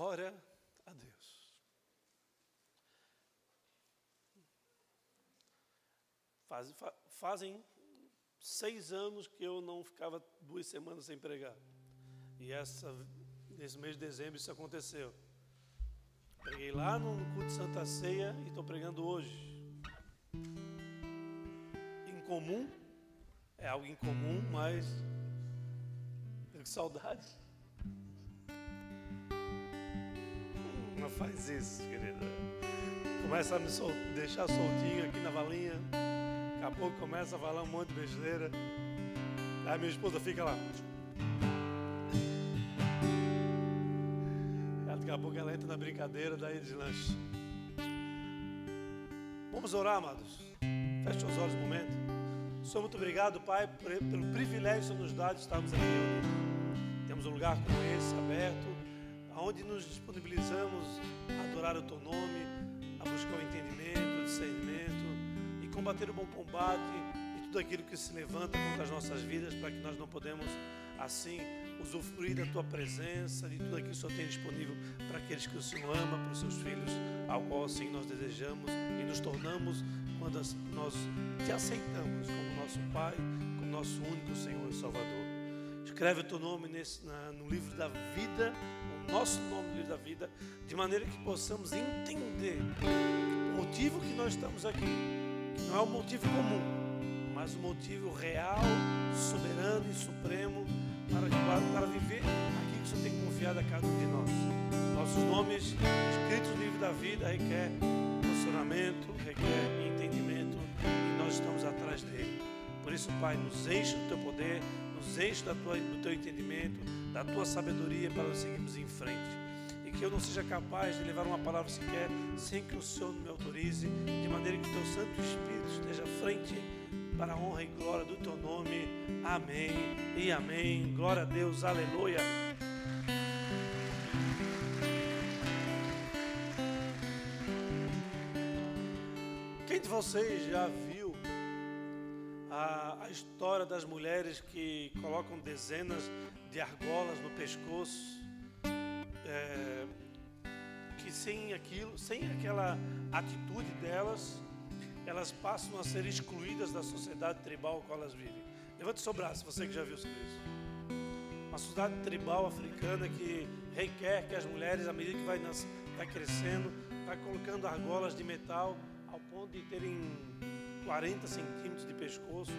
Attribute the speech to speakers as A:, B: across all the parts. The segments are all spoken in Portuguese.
A: Glória a Deus. Faz, fa, fazem seis anos que eu não ficava duas semanas sem pregar. E essa, nesse mês de dezembro isso aconteceu. Preguei lá no culto de Santa Ceia e estou pregando hoje. Incomum, é algo incomum, mas que saudade. Faz isso, querida. Começa a me sol deixar soltinho aqui na valinha. Daqui a pouco começa a falar um monte de besteira. Aí minha esposa fica lá. Daqui a pouco ela entra na brincadeira, daí deslanche. Vamos orar, amados. Feche os olhos um momento. Senhor, muito obrigado, Pai, pelo privilégio que nos dá de estarmos aqui. Temos um lugar como esse, aberto, onde nos disponibilizamos a adorar o Teu nome, a buscar o entendimento, o discernimento e combater o bom combate e tudo aquilo que se levanta contra as nossas vidas para que nós não podemos, assim, usufruir da tua presença, de tudo aquilo que o Senhor tem disponível para aqueles que o Senhor ama, para os seus filhos, ao qual assim nós desejamos e nos tornamos quando nós te aceitamos como nosso Pai, como nosso único Senhor e Salvador. Escreve o teu nome nesse, na, no livro da vida, nosso nome no livro da vida, de maneira que possamos entender o motivo que nós estamos aqui, que não é um motivo comum, mas um motivo real, soberano e supremo para, para viver aquilo que o Senhor tem confiado a cada um de nós. Nossos nomes escritos no livro da vida requer posicionamento, requer entendimento e nós estamos atrás dele. Por isso, Pai, nos enche do teu poder, nos enche da tua, do teu entendimento, da tua sabedoria para nós seguirmos em frente. E que eu não seja capaz de levar uma palavra sequer sem que o Senhor me autorize, de maneira que o teu Santo Espírito esteja à frente para a honra e glória do teu nome. Amém e amém. Glória a Deus, aleluia. Quem de vocês já viu a, a história das mulheres que colocam dezenas de argolas no pescoço? É, que sem aquilo, sem aquela atitude delas, elas passam a ser excluídas da sociedade tribal com elas vivem. Levante seu braço, você que já viu sobre isso. Uma sociedade tribal africana que requer que as mulheres, à medida que vai, vai crescendo, vai colocando argolas de metal ao ponto de terem 40 centímetros de pescoço.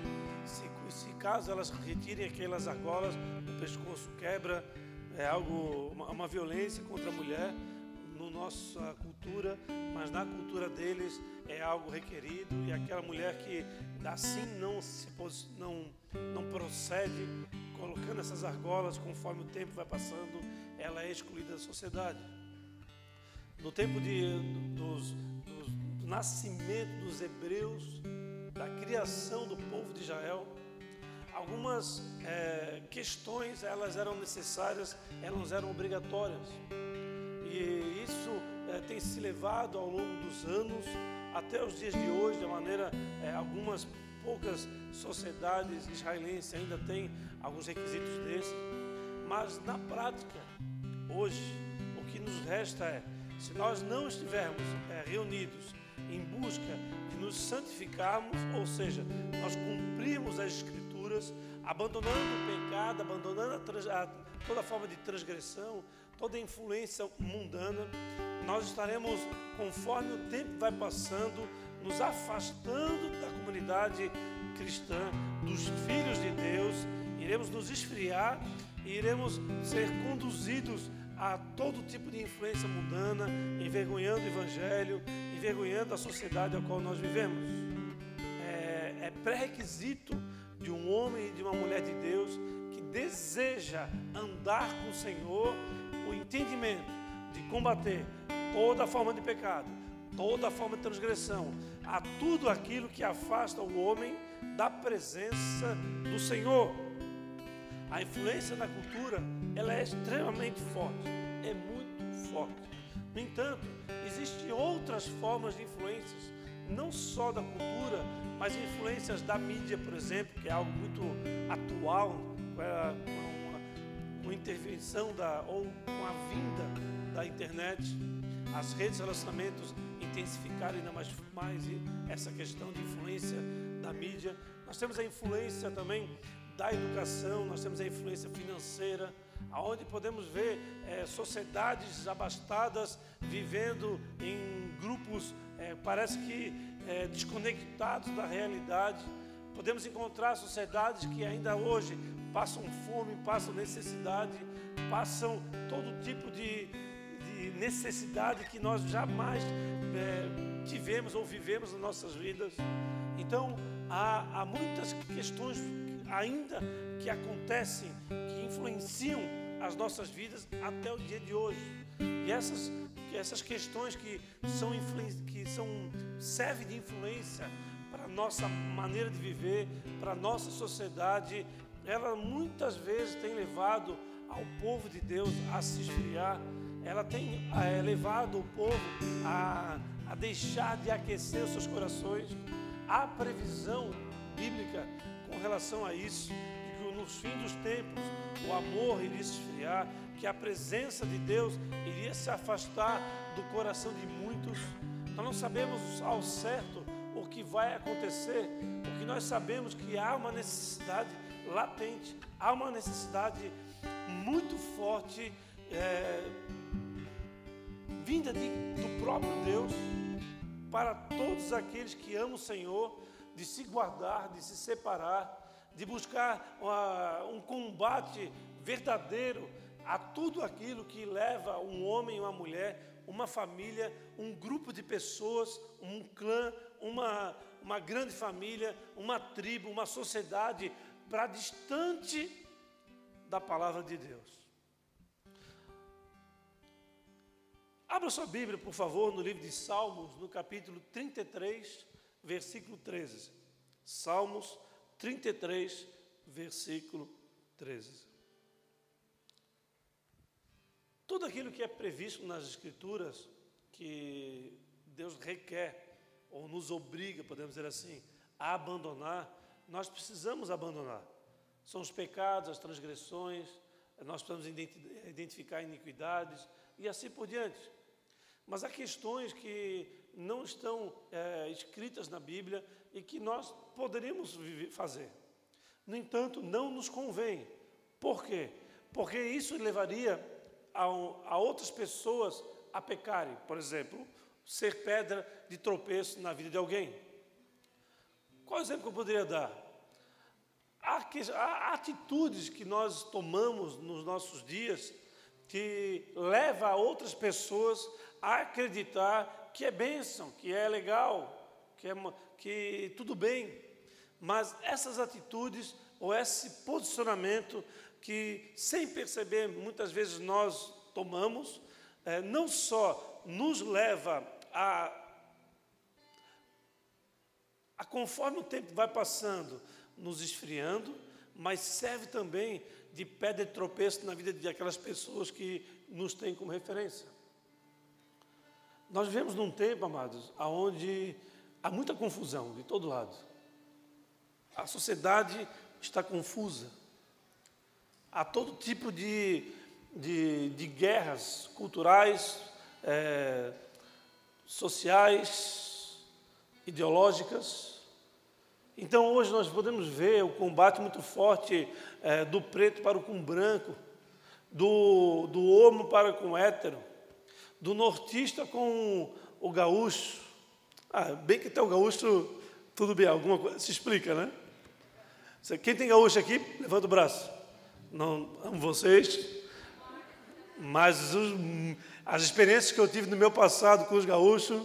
A: Se, se caso elas retirem aquelas argolas, o pescoço quebra. É algo, uma, uma violência contra a mulher no nossa cultura, mas na cultura deles é algo requerido e aquela mulher que assim não se não não procede colocando essas argolas conforme o tempo vai passando, ela é excluída da sociedade. No tempo de, dos, dos, do nascimento dos hebreus, da criação do povo de Israel, algumas é, questões elas eram necessárias, elas eram obrigatórias. E isso é, tem se levado ao longo dos anos até os dias de hoje, de maneira é, algumas poucas sociedades israelenses ainda têm alguns requisitos desses, mas na prática, hoje, o que nos resta é, se nós não estivermos reunidos em busca nos santificarmos, ou seja, nós cumprirmos as escrituras, abandonando o pecado, abandonando a, a, toda forma de transgressão, toda influência mundana, nós estaremos, conforme o tempo vai passando, nos afastando da comunidade cristã, dos filhos de Deus, iremos nos esfriar e iremos ser conduzidos a todo tipo de influência mundana, envergonhando o Evangelho, envergonhando a sociedade a qual nós vivemos. É, é pré-requisito de um homem e de uma mulher de Deus que deseja andar com o Senhor o entendimento de combater toda forma de pecado, toda forma de transgressão, a tudo aquilo que afasta o homem da presença do Senhor. A influência na cultura, ela é extremamente forte, é muito forte. No entanto, existem outras formas de influências, não só da cultura, mas influências da mídia, por exemplo, que é algo muito atual, com a intervenção da, ou com a vinda da internet, as redes de relacionamentos intensificaram ainda mais, mais essa questão de influência da mídia. Nós temos a influência também da educação, nós temos a influência financeira, aonde podemos ver é, sociedades abastadas vivendo em grupos, é, parece que é, desconectados da realidade. Podemos encontrar sociedades que ainda hoje passam fome, passam necessidade, passam todo tipo de, de necessidade que nós jamais é, tivemos ou vivemos nas nossas vidas. Então, há, há muitas questões ainda que acontecem, que influenciam as nossas vidas até o dia de hoje. E essas, essas questões que são que são servem de influência para a nossa maneira de viver, para a nossa sociedade, ela muitas vezes tem levado ao povo de Deus a se esfriar, ela tem é, levado o povo a, a deixar de aquecer os seus corações. Há previsão bíblica com relação a isso, de que nos fins dos tempos o amor iria esfriar, que a presença de Deus iria se afastar do coração de muitos. Nós não sabemos ao certo o que vai acontecer, o que nós sabemos que há uma necessidade latente, há uma necessidade muito forte é, vinda de, do próprio Deus para todos aqueles que amam o Senhor, de se guardar, de se separar, de buscar uma, um combate verdadeiro a tudo aquilo que leva um homem, uma mulher, uma família, um grupo de pessoas, um clã, uma, uma grande família, uma tribo, uma sociedade para distante da palavra de Deus. Abra sua Bíblia, por favor, no livro de Salmos, no capítulo 33, versículo 13. Salmos 33, versículo 13. Tudo aquilo que é previsto nas Escrituras, que Deus requer, ou nos obriga, podemos dizer assim, a abandonar, nós precisamos abandonar. São os pecados, as transgressões, nós precisamos identificar iniquidades e assim por diante. Mas há questões que não estão é, escritas na Bíblia e que nós poderíamos fazer. No entanto, não nos convém. Por quê? Porque isso levaria a, a outras pessoas a pecarem. Por exemplo, ser pedra de tropeço na vida de alguém. Qual exemplo que eu poderia dar? Há, atitudes que nós tomamos nos nossos dias que leva outras pessoas a acreditar que é bênção, que é legal, que, é, que tudo bem. Mas essas atitudes ou esse posicionamento que, sem perceber, muitas vezes nós tomamos, é, não só nos leva a, a, conforme o tempo vai passando, nos esfriando, mas serve também de pedra de tropeço na vida de aquelas pessoas que nos têm como referência. Nós vivemos num tempo, amados, onde há muita confusão de todo lado. A sociedade está confusa. Há todo tipo de, de, de guerras culturais, é, sociais, ideológicas. Então hoje nós podemos ver o combate muito forte é, do preto para o com branco, do, do homo para com hétero, do nortista com o gaúcho. Ah, bem que tem o gaúcho, tudo bem, alguma coisa se explica, né? Quem tem gaúcho aqui, levanta o braço. Não amo vocês, mas os, as experiências que eu tive no meu passado com os gaúchos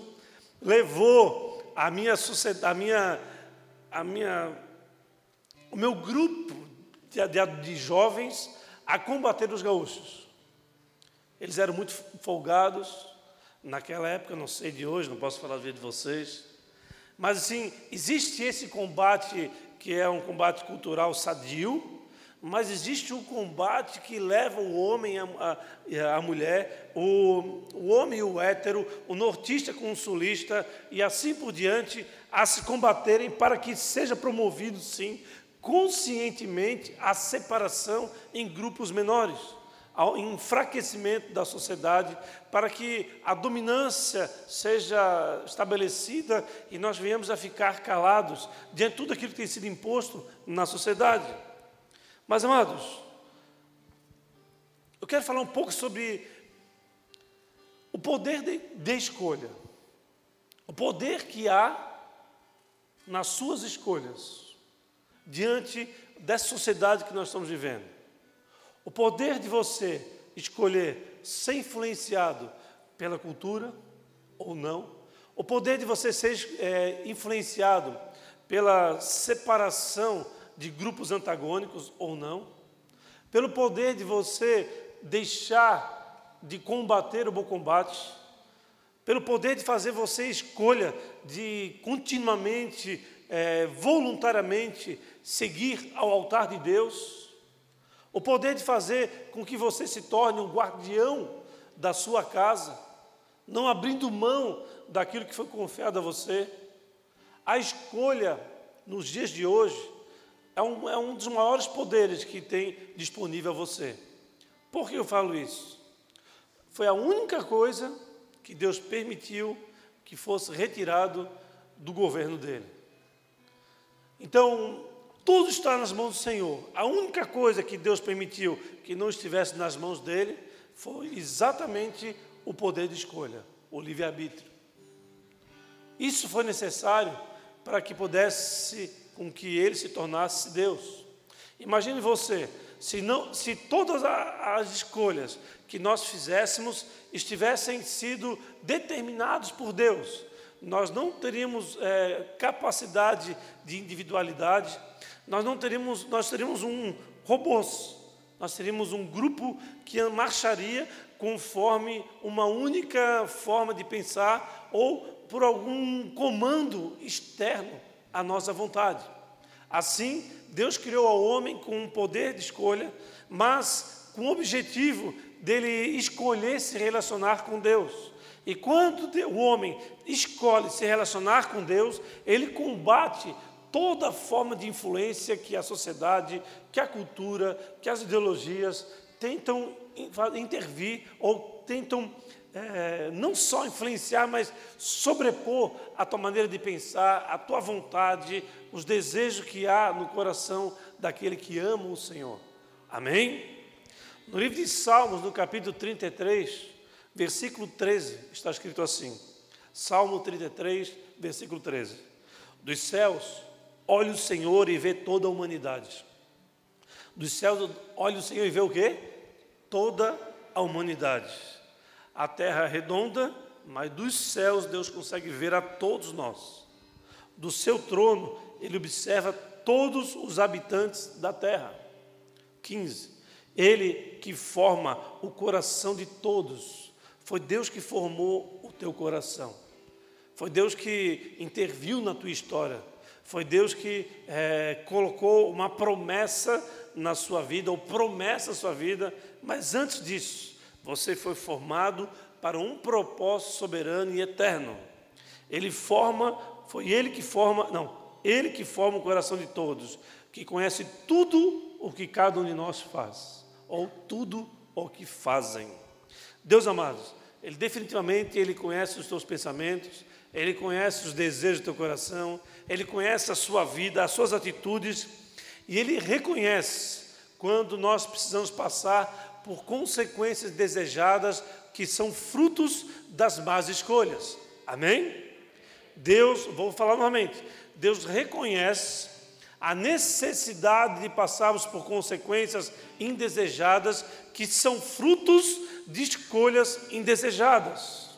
A: levou a minha a minha, a minha, o meu grupo de, de, de jovens a combater os gaúchos. Eles eram muito folgados naquela época, não sei de hoje, não posso falar de vocês. Mas assim, existe esse combate que é um combate cultural sadio, mas existe um combate que leva o homem a, a, a mulher, o, o homem e o hétero, o nortista com o sulista e assim por diante, a se combaterem para que seja promovido, sim, conscientemente a separação em grupos menores ao enfraquecimento da sociedade, para que a dominância seja estabelecida e nós venhamos a ficar calados diante de tudo aquilo que tem sido imposto na sociedade. Mas, amados, eu quero falar um pouco sobre o poder de, de escolha. O poder que há nas suas escolhas diante dessa sociedade que nós estamos vivendo. O poder de você escolher ser influenciado pela cultura ou não. O poder de você ser é, influenciado pela separação de grupos antagônicos ou não. Pelo poder de você deixar de combater o bom combate. Pelo poder de fazer você escolha de continuamente, é, voluntariamente seguir ao altar de Deus, o poder de fazer com que você se torne um guardião da sua casa, não abrindo mão daquilo que foi confiado a você. A escolha nos dias de hoje é um, é um dos maiores poderes que tem disponível a você. Por que eu falo isso? Foi a única coisa que Deus permitiu que fosse retirado do governo dele. Então, tudo está nas mãos do Senhor. A única coisa que Deus permitiu que não estivesse nas mãos dele foi exatamente o poder de escolha, o livre-arbítrio. Isso foi necessário para que pudesse com que ele se tornasse Deus. Imagine você, se, não, se todas as escolhas que nós fizéssemos estivessem sido determinados por Deus, nós não teríamos é, capacidade de individualidade, nós não teríamos, nós teríamos um robôs, nós teríamos um grupo que marcharia conforme uma única forma de pensar ou por algum comando externo à nossa vontade. Assim, Deus criou ao homem com um poder de escolha, mas com o objetivo dele escolher se relacionar com Deus. E quando o homem escolhe se relacionar com Deus, ele combate toda forma de influência que a sociedade, que a cultura, que as ideologias tentam intervir ou tentam é, não só influenciar, mas sobrepor a tua maneira de pensar, a tua vontade, os desejos que há no coração daquele que ama o Senhor. Amém? No livro de Salmos, no capítulo 33, versículo 13, está escrito assim: Salmo 33, versículo 13: Dos céus olha o Senhor e vê toda a humanidade. Dos céus, olha o Senhor e vê o quê? Toda a humanidade. A terra é redonda, mas dos céus Deus consegue ver a todos nós. Do seu trono, ele observa todos os habitantes da terra. 15. Ele que forma o coração de todos. Foi Deus que formou o teu coração. Foi Deus que interviu na tua história foi Deus que é, colocou uma promessa na sua vida, ou promessa na sua vida, mas antes disso, você foi formado para um propósito soberano e eterno. Ele forma, foi Ele que forma, não, Ele que forma o coração de todos, que conhece tudo o que cada um de nós faz, ou tudo o que fazem. Deus amados, Ele definitivamente Ele conhece os teus pensamentos, Ele conhece os desejos do teu coração, ele conhece a sua vida, as suas atitudes, e ele reconhece quando nós precisamos passar por consequências desejadas que são frutos das más escolhas. Amém? Deus, vou falar novamente, Deus reconhece a necessidade de passarmos por consequências indesejadas que são frutos de escolhas indesejadas.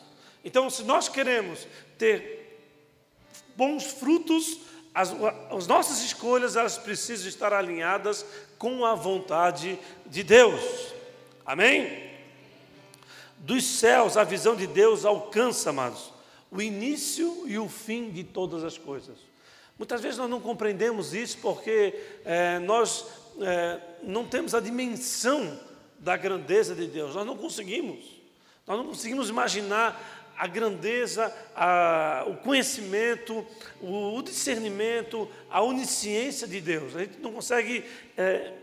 A: Então, se nós queremos ter bons frutos, as, as nossas escolhas elas precisam estar alinhadas com a vontade de Deus. Amém? Dos céus, a visão de Deus alcança, amados, o início e o fim de todas as coisas. Muitas vezes nós não compreendemos isso porque é, nós é, não temos a dimensão da grandeza de Deus, nós não conseguimos, nós não conseguimos imaginar a grandeza, a, o conhecimento, o, o, discernimento, a onisciência de Deus. A gente não consegue é,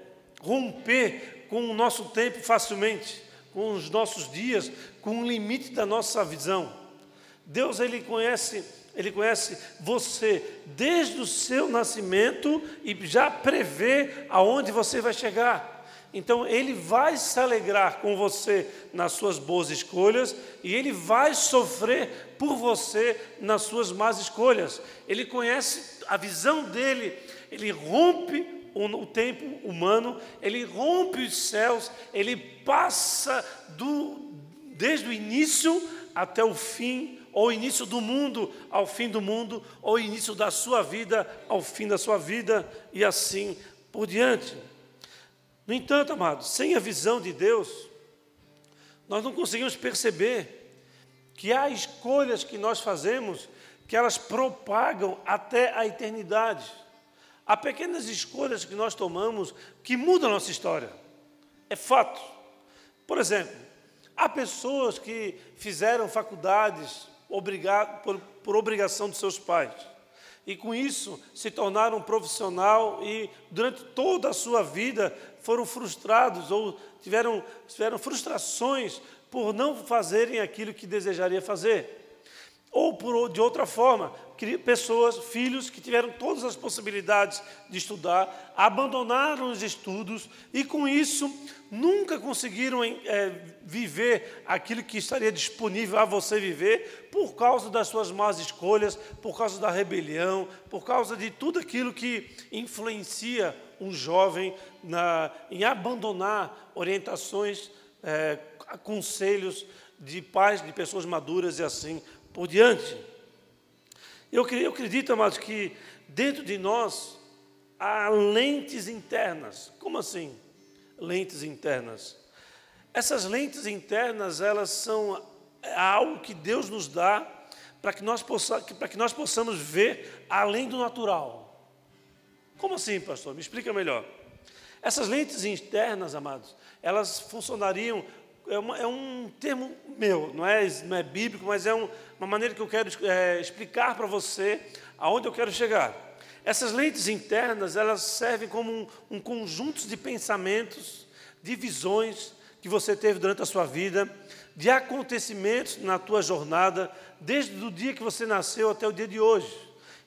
A: romper com o nosso tempo facilmente, com os nossos dias, com o limite da nossa visão. Deus ele conhece, ele conhece você desde o seu nascimento e já prevê aonde você vai chegar. Então ele vai se alegrar com você nas suas boas escolhas e ele vai sofrer por você nas suas más escolhas. Ele conhece a visão dele, ele rompe o tempo humano, ele rompe os céus, ele passa do, desde o início até o fim, ou início do mundo ao fim do mundo, ou início da sua vida ao fim da sua vida, e assim por diante. No entanto, amados, sem a visão de Deus, nós não conseguimos perceber que há escolhas que nós fazemos que elas propagam até a eternidade. Há pequenas escolhas que nós tomamos que mudam a nossa história. É fato. Por exemplo, há pessoas que fizeram faculdades obrigado, por, por obrigação de seus pais. E com isso se tornaram profissional e durante toda a sua vida foram frustrados ou tiveram, tiveram frustrações por não fazerem aquilo que desejaria fazer. Ou por, de outra forma, pessoas, filhos que tiveram todas as possibilidades de estudar, abandonaram os estudos e, com isso, nunca conseguiram é, viver aquilo que estaria disponível a você viver por causa das suas más escolhas, por causa da rebelião, por causa de tudo aquilo que influencia um jovem na, em abandonar orientações, é, conselhos de pais, de pessoas maduras e assim por diante. Eu, eu acredito, amados, que dentro de nós há lentes internas. Como assim? Lentes internas. Essas lentes internas, elas são algo que Deus nos dá para que, nós possa, para que nós possamos ver além do natural. Como assim, pastor? Me explica melhor. Essas lentes internas, amados, elas funcionariam é, uma, é, um termo meu, não é, não é bíblico, mas é um, uma maneira que eu quero é, explicar para você aonde eu quero chegar. Essas lentes internas, elas servem como um, um conjunto de pensamentos, de visões que você teve durante a sua vida, de acontecimentos na tua jornada, desde o dia que você nasceu até o dia de hoje.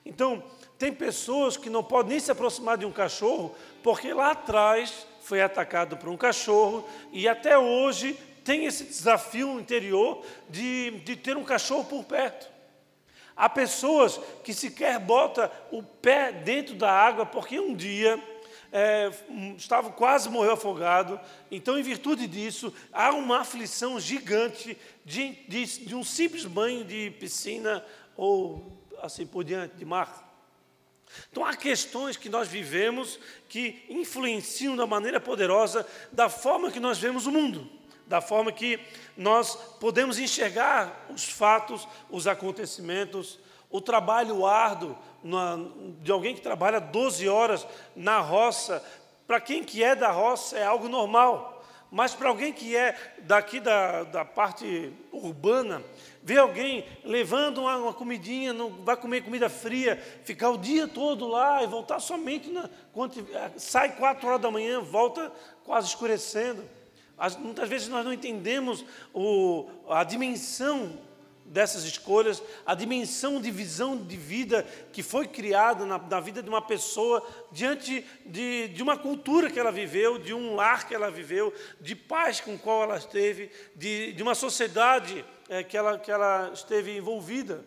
A: Então, tem pessoas que não podem nem se aproximar de um cachorro, porque lá atrás foi atacado por um cachorro e até hoje tem esse desafio interior de, de ter um cachorro por perto. Há pessoas que sequer botam o pé dentro da água porque um dia é, estava quase morreu afogado. Então, em virtude disso, há uma aflição gigante de, de, de um simples banho de piscina ou assim por diante, de mar. Então, há questões que nós vivemos que influenciam da maneira poderosa da forma que nós vemos o mundo da forma que nós podemos enxergar os fatos, os acontecimentos, o trabalho árduo de alguém que trabalha 12 horas na roça, para quem que é da roça é algo normal, mas para alguém que é daqui da, da parte urbana, ver alguém levando uma, uma, comidinha, não vai comer comida fria, ficar o dia todo lá e voltar somente na, quando sai quatro horas da manhã, volta quase escurecendo. As, muitas vezes nós não entendemos o, a dimensão dessas escolhas, a dimensão de visão de vida que foi criada na, na vida de uma pessoa diante de, de, uma cultura que ela viveu, de um lar que ela viveu, de paz com qual ela esteve, de, de uma sociedade é, que, ela, que ela esteve envolvida.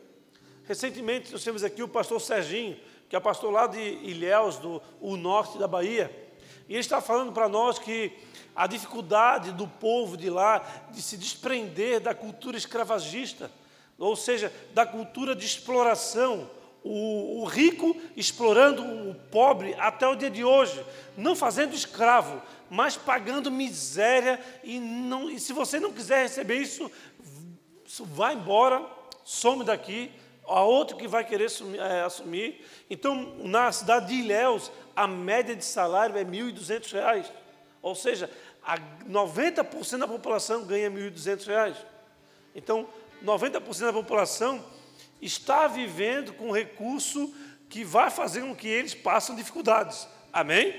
A: Recentemente nós temos aqui o pastor Serginho, que é pastor lá de Ilhéus, do norte da Bahia, e ele está falando para nós que a dificuldade do povo de lá de se desprender da cultura escravagista, ou seja, da cultura de exploração, o, o, rico explorando o pobre até o dia de hoje, não fazendo escravo, mas pagando miséria, e, não, e se você não quiser receber isso, vai embora, some daqui, há outro que vai querer é, assumir. Então, na cidade de Ilhéus, a média de salário é R$ 1.200. Ou seja, 90% da população ganha R$ 1.200. Então, 90% da população está vivendo com recurso que vai fazer com que eles passem dificuldades. Amém?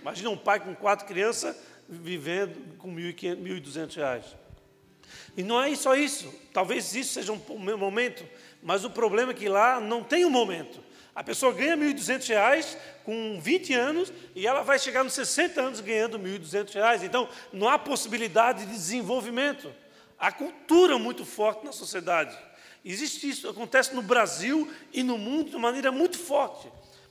A: Imagina um pai com quatro crianças vivendo com 1.200 reais. E não é só isso. Talvez isso seja um momento, mas o problema é que lá não tem um momento. A pessoa ganha 1.200 reais com 20 anos e ela vai chegar nos 60 anos ganhando 1.200 reais. Então, não há possibilidade de desenvolvimento. Há cultura muito forte na sociedade. Existe isso, acontece no Brasil e no mundo de maneira muito forte.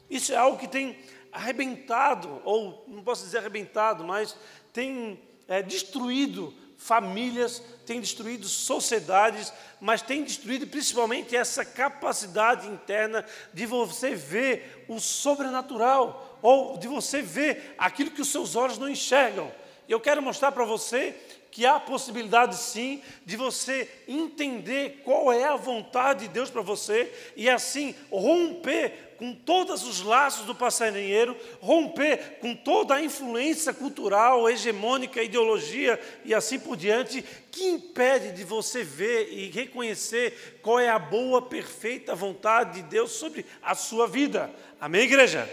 A: Isso é algo que tem arrebentado, ou não posso dizer arrebentado, mas tem é, destruído famílias, tem destruído sociedades, mas tem destruído principalmente essa capacidade interna de você ver o sobrenatural, ou de você ver aquilo que os seus olhos não enxergam. Eu quero mostrar para você que há possibilidade sim de você entender qual é a vontade de Deus para você e assim romper com todos os laços do passarinheiro, romper com toda a influência cultural, hegemônica, ideologia e assim por diante, que impede de você ver e reconhecer qual é a boa, perfeita vontade de Deus sobre a sua vida. Amém, igreja?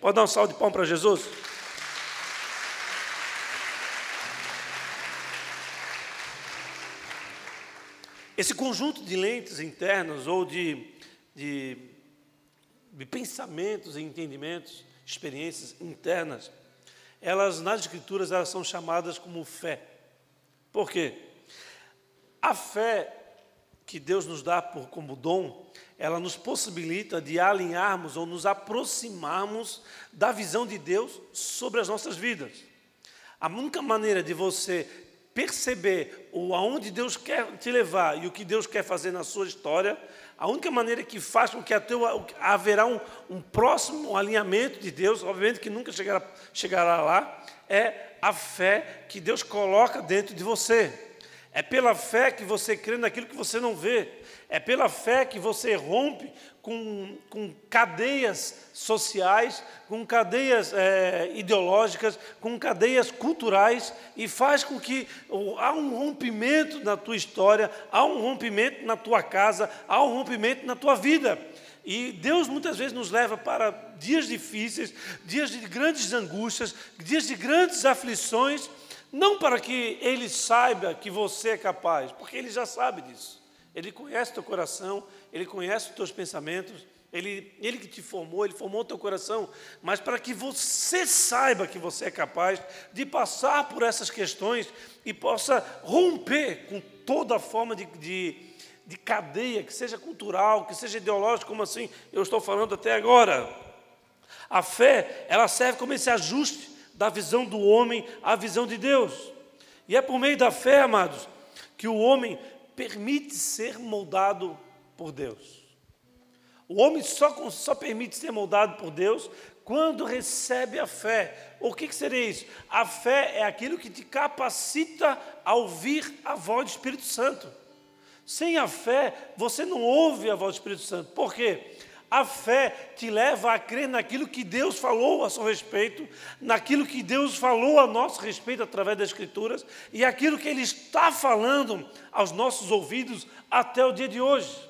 A: Pode dar um salve de pão para Jesus? Esse conjunto de lentes internas ou de, de de pensamentos e entendimentos, experiências internas, elas nas escrituras elas são chamadas como fé. Por quê? A fé que Deus nos dá por como dom, ela nos possibilita de alinharmos ou nos aproximarmos da visão de Deus sobre as nossas vidas. A única maneira de você perceber o aonde Deus quer te levar e o que Deus quer fazer na sua história a única maneira que faz com que haverá um, um próximo alinhamento de Deus, obviamente que nunca chegará, chegará lá, é a fé que Deus coloca dentro de você. É pela fé que você crê naquilo que você não vê. É pela fé que você rompe com, com cadeias sociais, com cadeias é, ideológicas, com cadeias culturais e faz com que há um rompimento na tua história, há um rompimento na tua casa, há um rompimento na tua vida. E Deus muitas vezes nos leva para dias difíceis, dias de grandes angústias, dias de grandes aflições, não para que Ele saiba que você é capaz, porque Ele já sabe disso. Ele conhece teu coração, Ele conhece os teus pensamentos, ele, ele que te formou, Ele formou o teu coração, mas para que você saiba que você é capaz de passar por essas questões e possa romper com toda forma de, de, de cadeia, que seja cultural, que seja ideológica, como assim eu estou falando até agora. A fé, ela serve como esse ajuste da visão do homem à visão de Deus. E é por meio da fé, amados, que o homem permite ser moldado por Deus. O homem só, só permite ser moldado por Deus quando recebe a fé. O que, que seria isso? A fé é aquilo que te capacita a ouvir a voz do Espírito Santo. Sem a fé, você não ouve a voz do Espírito Santo. Por quê? A fé te leva a crer naquilo que Deus falou a seu respeito, naquilo que Deus falou a nosso respeito através das Escrituras e aquilo que Ele está falando aos nossos ouvidos até o dia de hoje.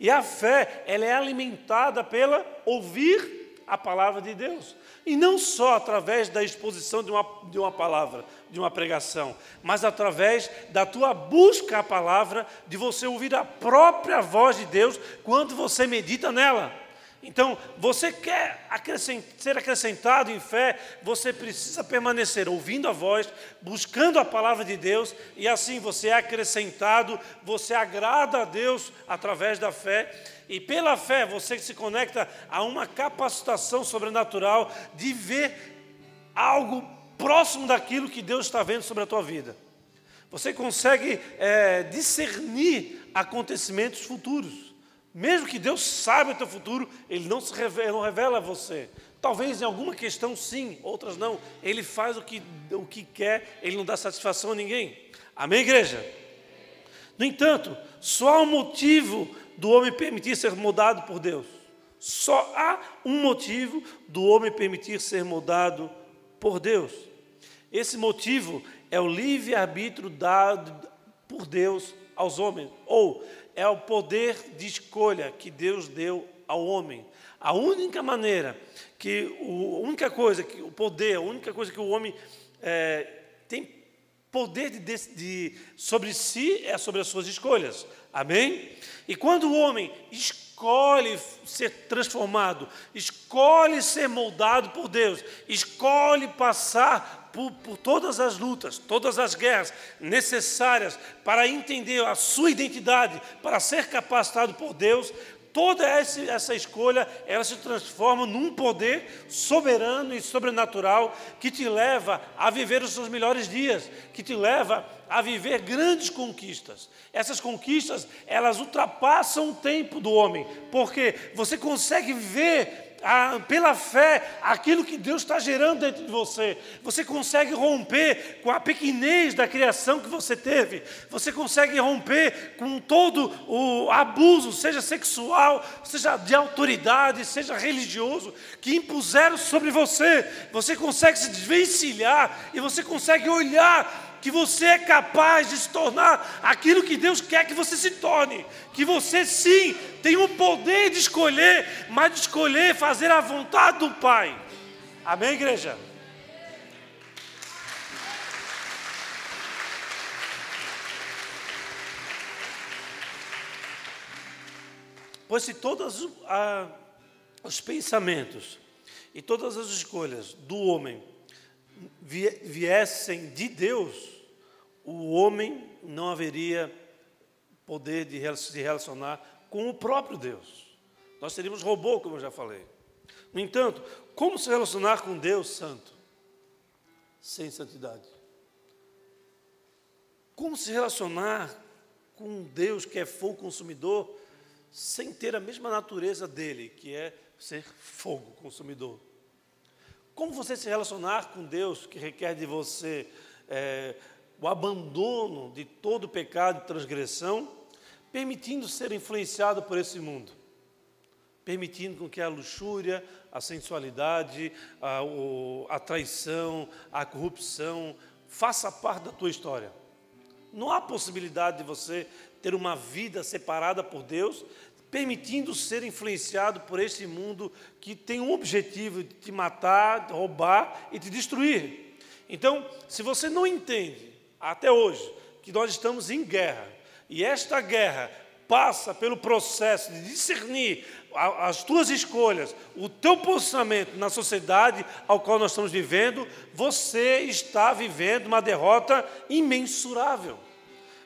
A: E a fé, ela é alimentada pela ouvir a palavra de Deus. E não só através da exposição de uma, de uma palavra, de uma pregação, mas através da tua busca à palavra, de você ouvir a própria voz de Deus quando você medita nela. Então, você quer ser acrescentado em fé, você precisa permanecer ouvindo a voz, buscando a palavra de Deus, e assim você é acrescentado, você agrada a Deus através da fé, e pela fé você se conecta a uma capacitação sobrenatural de ver algo próximo daquilo que Deus está vendo sobre a tua vida. Você consegue é, discernir acontecimentos futuros. Mesmo que Deus saiba o teu futuro, Ele não se revela, não revela a você. Talvez em alguma questão sim, outras não. Ele faz o que, o que quer, Ele não dá satisfação a ninguém. Amém, igreja? No entanto, só há um motivo do homem permitir ser mudado por Deus. Só há um motivo do homem permitir ser mudado por Deus. Esse motivo é o livre-arbítrio dado por Deus aos homens, ou é o poder de escolha que Deus deu ao homem. A única maneira que, a única coisa que o poder, a única coisa que o homem é, tem poder de, de, de, sobre si, é sobre as suas escolhas. Amém? E quando o homem escolhe ser transformado, escolhe ser moldado por Deus, escolhe passar por, por, todas as lutas, todas as guerras necessárias para entender a sua identidade, para ser capacitado por Deus, toda essa escolha ela se transforma num poder soberano e sobrenatural que te leva a viver os seus melhores dias, que te leva a viver grandes conquistas. Essas conquistas, elas ultrapassam o tempo do homem, porque você consegue ver a, pela fé aquilo que Deus está gerando dentro de você. Você consegue romper com a pequenez da criação que você teve. Você consegue romper com todo o abuso, seja sexual, seja de autoridade, seja religioso, que impuseram sobre você. Você consegue se desvencilhar e você consegue olhar que você é capaz de se tornar aquilo que Deus quer que você se torne. Que você sim tem o poder de escolher, mas de escolher fazer a vontade do Pai. Amém, igreja? Pois se todos ah, os pensamentos e todas as escolhas do homem viessem de Deus, o homem não haveria poder de se relacionar com o próprio Deus. Nós seríamos robô, como eu já falei. No entanto, como se relacionar com Deus santo? Sem santidade. Como se relacionar com Deus que é fogo consumidor sem ter a mesma natureza dele, que é ser fogo consumidor? Como você se relacionar com Deus que requer de você é, o abandono de todo pecado e transgressão, permitindo ser influenciado por esse mundo, permitindo com que a luxúria, a sensualidade, a, a traição, a corrupção faça parte da tua história. Não há possibilidade de você ter uma vida separada por Deus, permitindo ser influenciado por esse mundo que tem um objetivo de te matar, de roubar e te destruir. Então, se você não entende até hoje, que nós estamos em guerra. E esta guerra passa pelo processo de discernir as tuas escolhas, o teu posicionamento na sociedade ao qual nós estamos vivendo, você está vivendo uma derrota imensurável.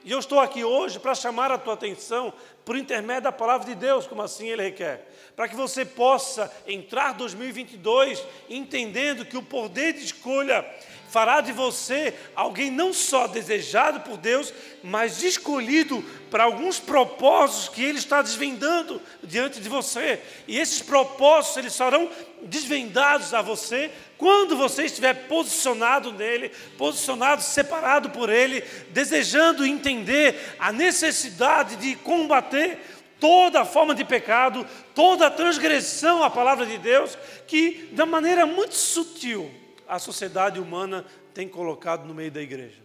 A: E eu estou aqui hoje para chamar a tua atenção por intermédio da palavra de Deus, como assim ele requer, para que você possa entrar 2022 entendendo que o poder de escolha fará de você alguém não só desejado por Deus, mas escolhido para alguns propósitos que Ele está desvendando diante de você. E esses propósitos eles serão desvendados a você quando você estiver posicionado nele, posicionado, separado por Ele, desejando entender a necessidade de combater toda forma de pecado, toda transgressão à palavra de Deus, que de maneira muito sutil a sociedade humana tem colocado no meio da igreja.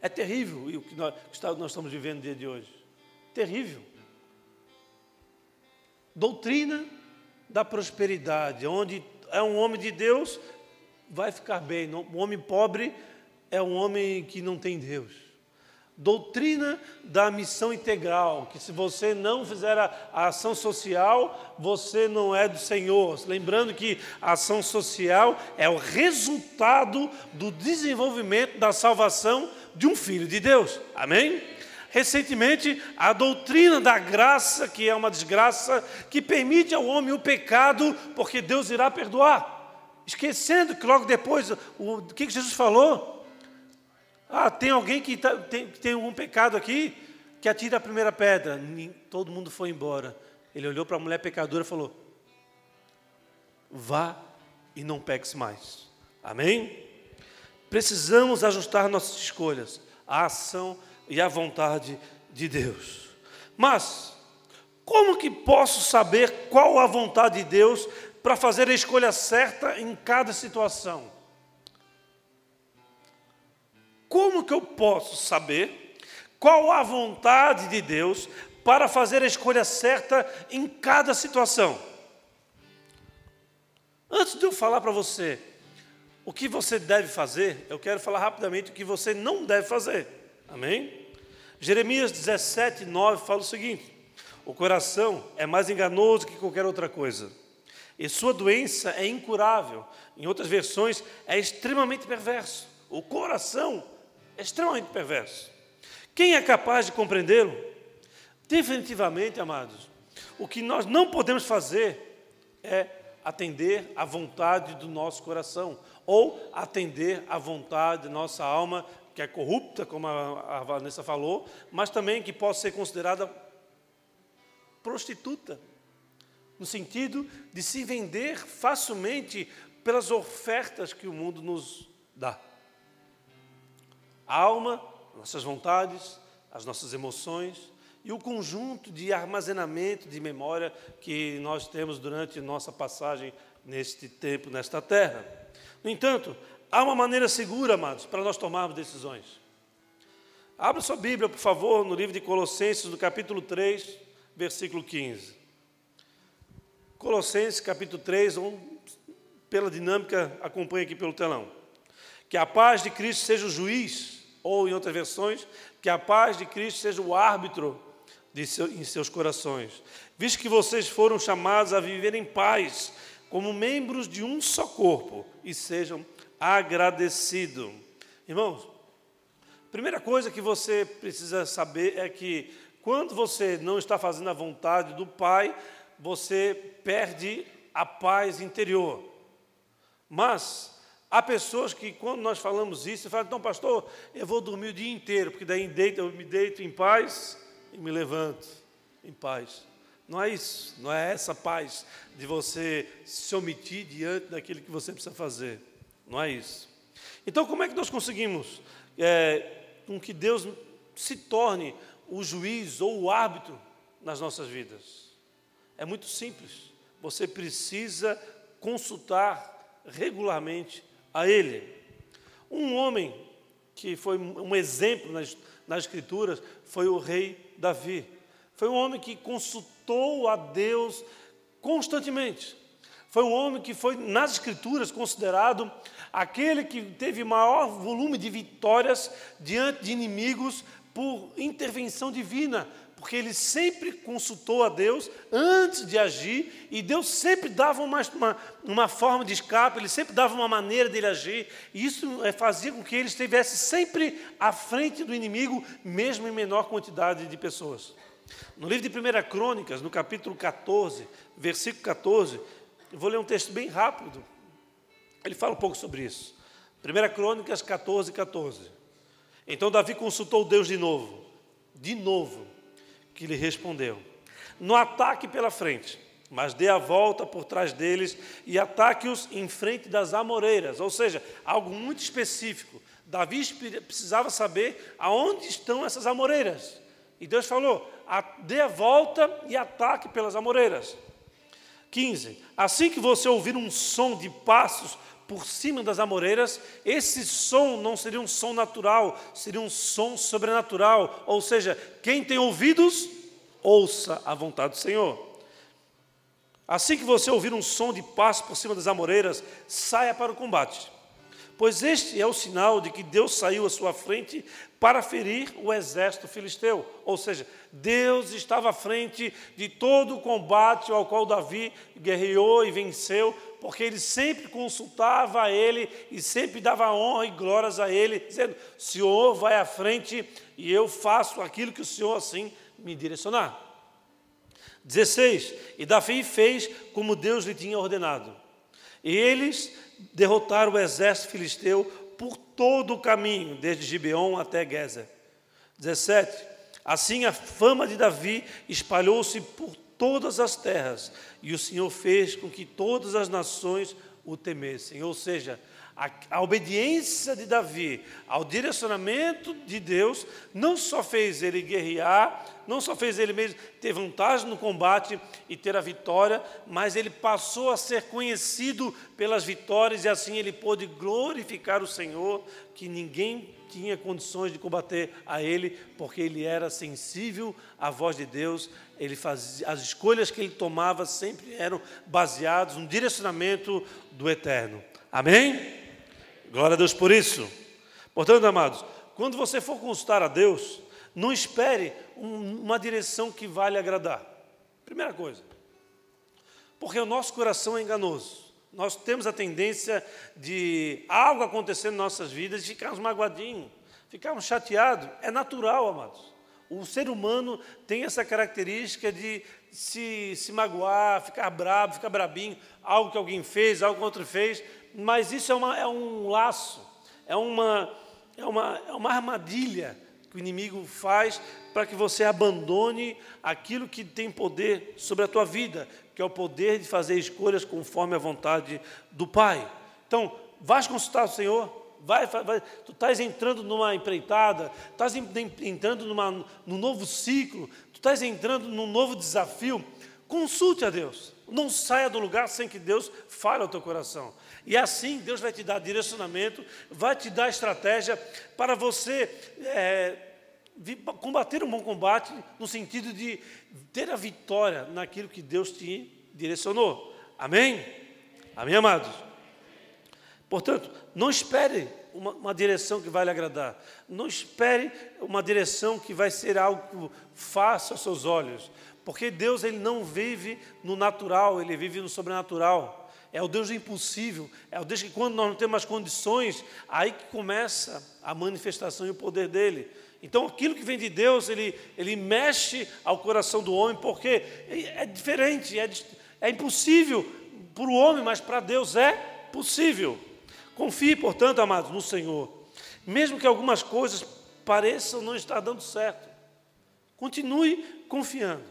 A: É terrível o que nós, nós estamos vivendo no dia de hoje. Terrível. Doutrina da prosperidade, onde é um homem de Deus, vai ficar bem. Um homem pobre é um homem que não tem Deus doutrina da missão integral, que se você não fizer a, a, ação social, você não é do Senhor. Lembrando que a ação social é o resultado do desenvolvimento da salvação de um filho de Deus. Amém? Recentemente, a doutrina da graça, que é uma desgraça, que permite ao homem o pecado, porque Deus irá perdoar. Esquecendo que logo depois, o, o que Jesus falou? Ah, tem alguém que, tá, tem, tem um pecado aqui? Que atira a primeira pedra. Todo mundo foi embora. Ele olhou para a mulher pecadora e falou: Vá e não peques mais. Amém? Precisamos ajustar nossas escolhas à ação e à vontade de Deus. Mas, como que posso saber qual a vontade de Deus para fazer a escolha certa em cada situação? Como que eu posso saber qual a vontade de Deus para fazer a escolha certa em cada situação? Antes de eu falar para você o que você deve fazer, eu quero falar rapidamente o que você não deve fazer. Amém? Jeremias 17, 9 fala o seguinte: O coração é mais enganoso que qualquer outra coisa, e sua doença é incurável. Em outras versões, é extremamente perverso. O coração é extremamente perverso. Quem é capaz de compreendê-lo? Definitivamente, amados, o que nós não podemos fazer é atender à vontade do nosso coração, ou atender à vontade da nossa alma, que é corrupta, como a Vanessa falou, mas também que pode ser considerada prostituta, no sentido de se vender facilmente pelas ofertas que o mundo nos dá. A alma, nossas vontades, as nossas emoções, e o conjunto de armazenamento de memória que nós temos durante nossa passagem neste tempo, nesta terra. No entanto, há uma maneira segura, amados, para nós tomarmos decisões. Abra sua Bíblia, por favor, no livro de Colossenses, no capítulo 3, versículo 15. Colossenses, capítulo 3, um, pela dinâmica, acompanhe aqui pelo telão. Que a paz de Cristo seja o juiz, ou em outras versões, que a paz de Cristo seja o árbitro seu, em seus corações, visto que vocês foram chamados a viver em paz, como membros de um só corpo, e sejam agradecidos. Irmãos, primeira coisa que você precisa saber é que quando você não está fazendo a vontade do Pai, você perde a paz interior. Mas há pessoas que, quando nós falamos isso, falam, então, pastor, eu vou dormir o dia inteiro, porque daí eu me deito em paz e me levanto em paz. Não é isso, não é essa paz de você se omitir diante daquilo que você precisa fazer. Não é isso. Então, como é que nós conseguimos é, com que Deus se torne o juiz ou o árbitro nas nossas vidas? É muito simples. Você precisa consultar regularmente a Ele. Um homem que foi um exemplo nas, nas Escrituras foi o rei Davi. Foi um homem que consultou a Deus constantemente. Foi um homem que foi, nas Escrituras, considerado aquele que teve maior volume de vitórias diante de inimigos por intervenção divina, porque ele sempre consultou a Deus antes de agir, e Deus sempre dava uma, uma, uma forma de escape, ele sempre dava uma maneira dele agir, e isso eh, fazia com que ele estivesse sempre à frente do inimigo, mesmo em menor quantidade de pessoas. No livro de 1 Crônicas, no capítulo 14, versículo 14, eu vou ler um texto bem rápido, ele fala um pouco sobre isso. 1 Crônicas 14, 14. Então Davi consultou Deus de novo, de novo, que lhe respondeu: No ataque pela frente, mas dê a volta por trás deles e ataque-os em frente das amoreiras, ou seja, algo muito específico. Davi precisava saber aonde estão essas amoreiras. E Deus falou: dê a volta e ataque pelas amoreiras. 15. Assim que você ouvir um som de passos por cima das amoreiras, esse som não seria um som natural, seria um som sobrenatural. Ou seja, quem tem ouvidos, ouça a vontade do Senhor. Assim que você ouvir um som de passo por cima das amoreiras, saia para o combate. Pois este é o sinal de que Deus saiu à sua frente para ferir o exército filisteu. Ou seja, Deus estava à frente de todo o combate ao qual Davi guerreou e venceu, porque ele sempre consultava a ele e sempre dava honra e glórias a ele, dizendo: Senhor vai à frente e eu faço aquilo que o Senhor assim me direcionar. 16: E Davi fez como Deus lhe tinha ordenado. E eles derrotaram o exército filisteu por todo o caminho, desde Gibeon até Gezer. 17: Assim a fama de Davi espalhou-se por todas as terras, e o Senhor fez com que todas as nações o temessem. Ou seja, a, a, obediência de Davi ao direcionamento de Deus não só fez ele guerrear, não só fez ele mesmo ter vantagem no combate e ter a vitória, mas ele passou a ser conhecido pelas vitórias e assim ele pôde glorificar o Senhor, que ninguém tinha condições de combater a ele, porque ele era sensível à voz de Deus, ele fazia, as escolhas que ele tomava sempre eram baseadas no direcionamento do Eterno. Amém? Glória a Deus por isso. Portanto, amados, quando você for consultar a Deus, não espere um, uma direção que vai lhe agradar. Primeira coisa. Porque o nosso coração é enganoso. Nós temos a tendência de algo acontecer em nossas vidas e ficarmos magoadinhos, ficarmos chateados. É natural, amados. O ser humano tem essa característica de se, se magoar, ficar bravo, ficar brabinho, algo que alguém fez, algo que outro fez, mas isso é, uma, é um laço, é uma, é, uma, é uma armadilha que o inimigo faz para que você abandone aquilo que tem poder sobre a tua vida, que é o poder de fazer escolhas conforme a vontade do Pai. Então, vais consultar o Senhor, vai, vai tu estás entrando numa empreitada, estás entrando numa, num novo ciclo, tu estás entrando num novo desafio, consulte a Deus. Não saia do lugar sem que Deus fale ao teu coração. E assim Deus vai te dar direcionamento, vai te dar estratégia para você é, combater um bom combate, no sentido de ter a vitória naquilo que Deus te direcionou. Amém? Amém, amados? Portanto, não espere uma, uma, direção que vai lhe agradar. Não espere uma direção que vai ser algo fácil aos seus olhos. Porque Deus ele não vive no natural, ele vive no sobrenatural. É o Deus do impossível. É o Deus que, quando nós não temos as condições, aí que começa a manifestação e o poder dele. Então, aquilo que vem de Deus, ele, ele mexe ao coração do homem, porque é diferente, é, é impossível para o homem, mas para Deus é possível. Confie, portanto, amados, no Senhor. Mesmo que algumas coisas pareçam não estar dando certo, continue confiando,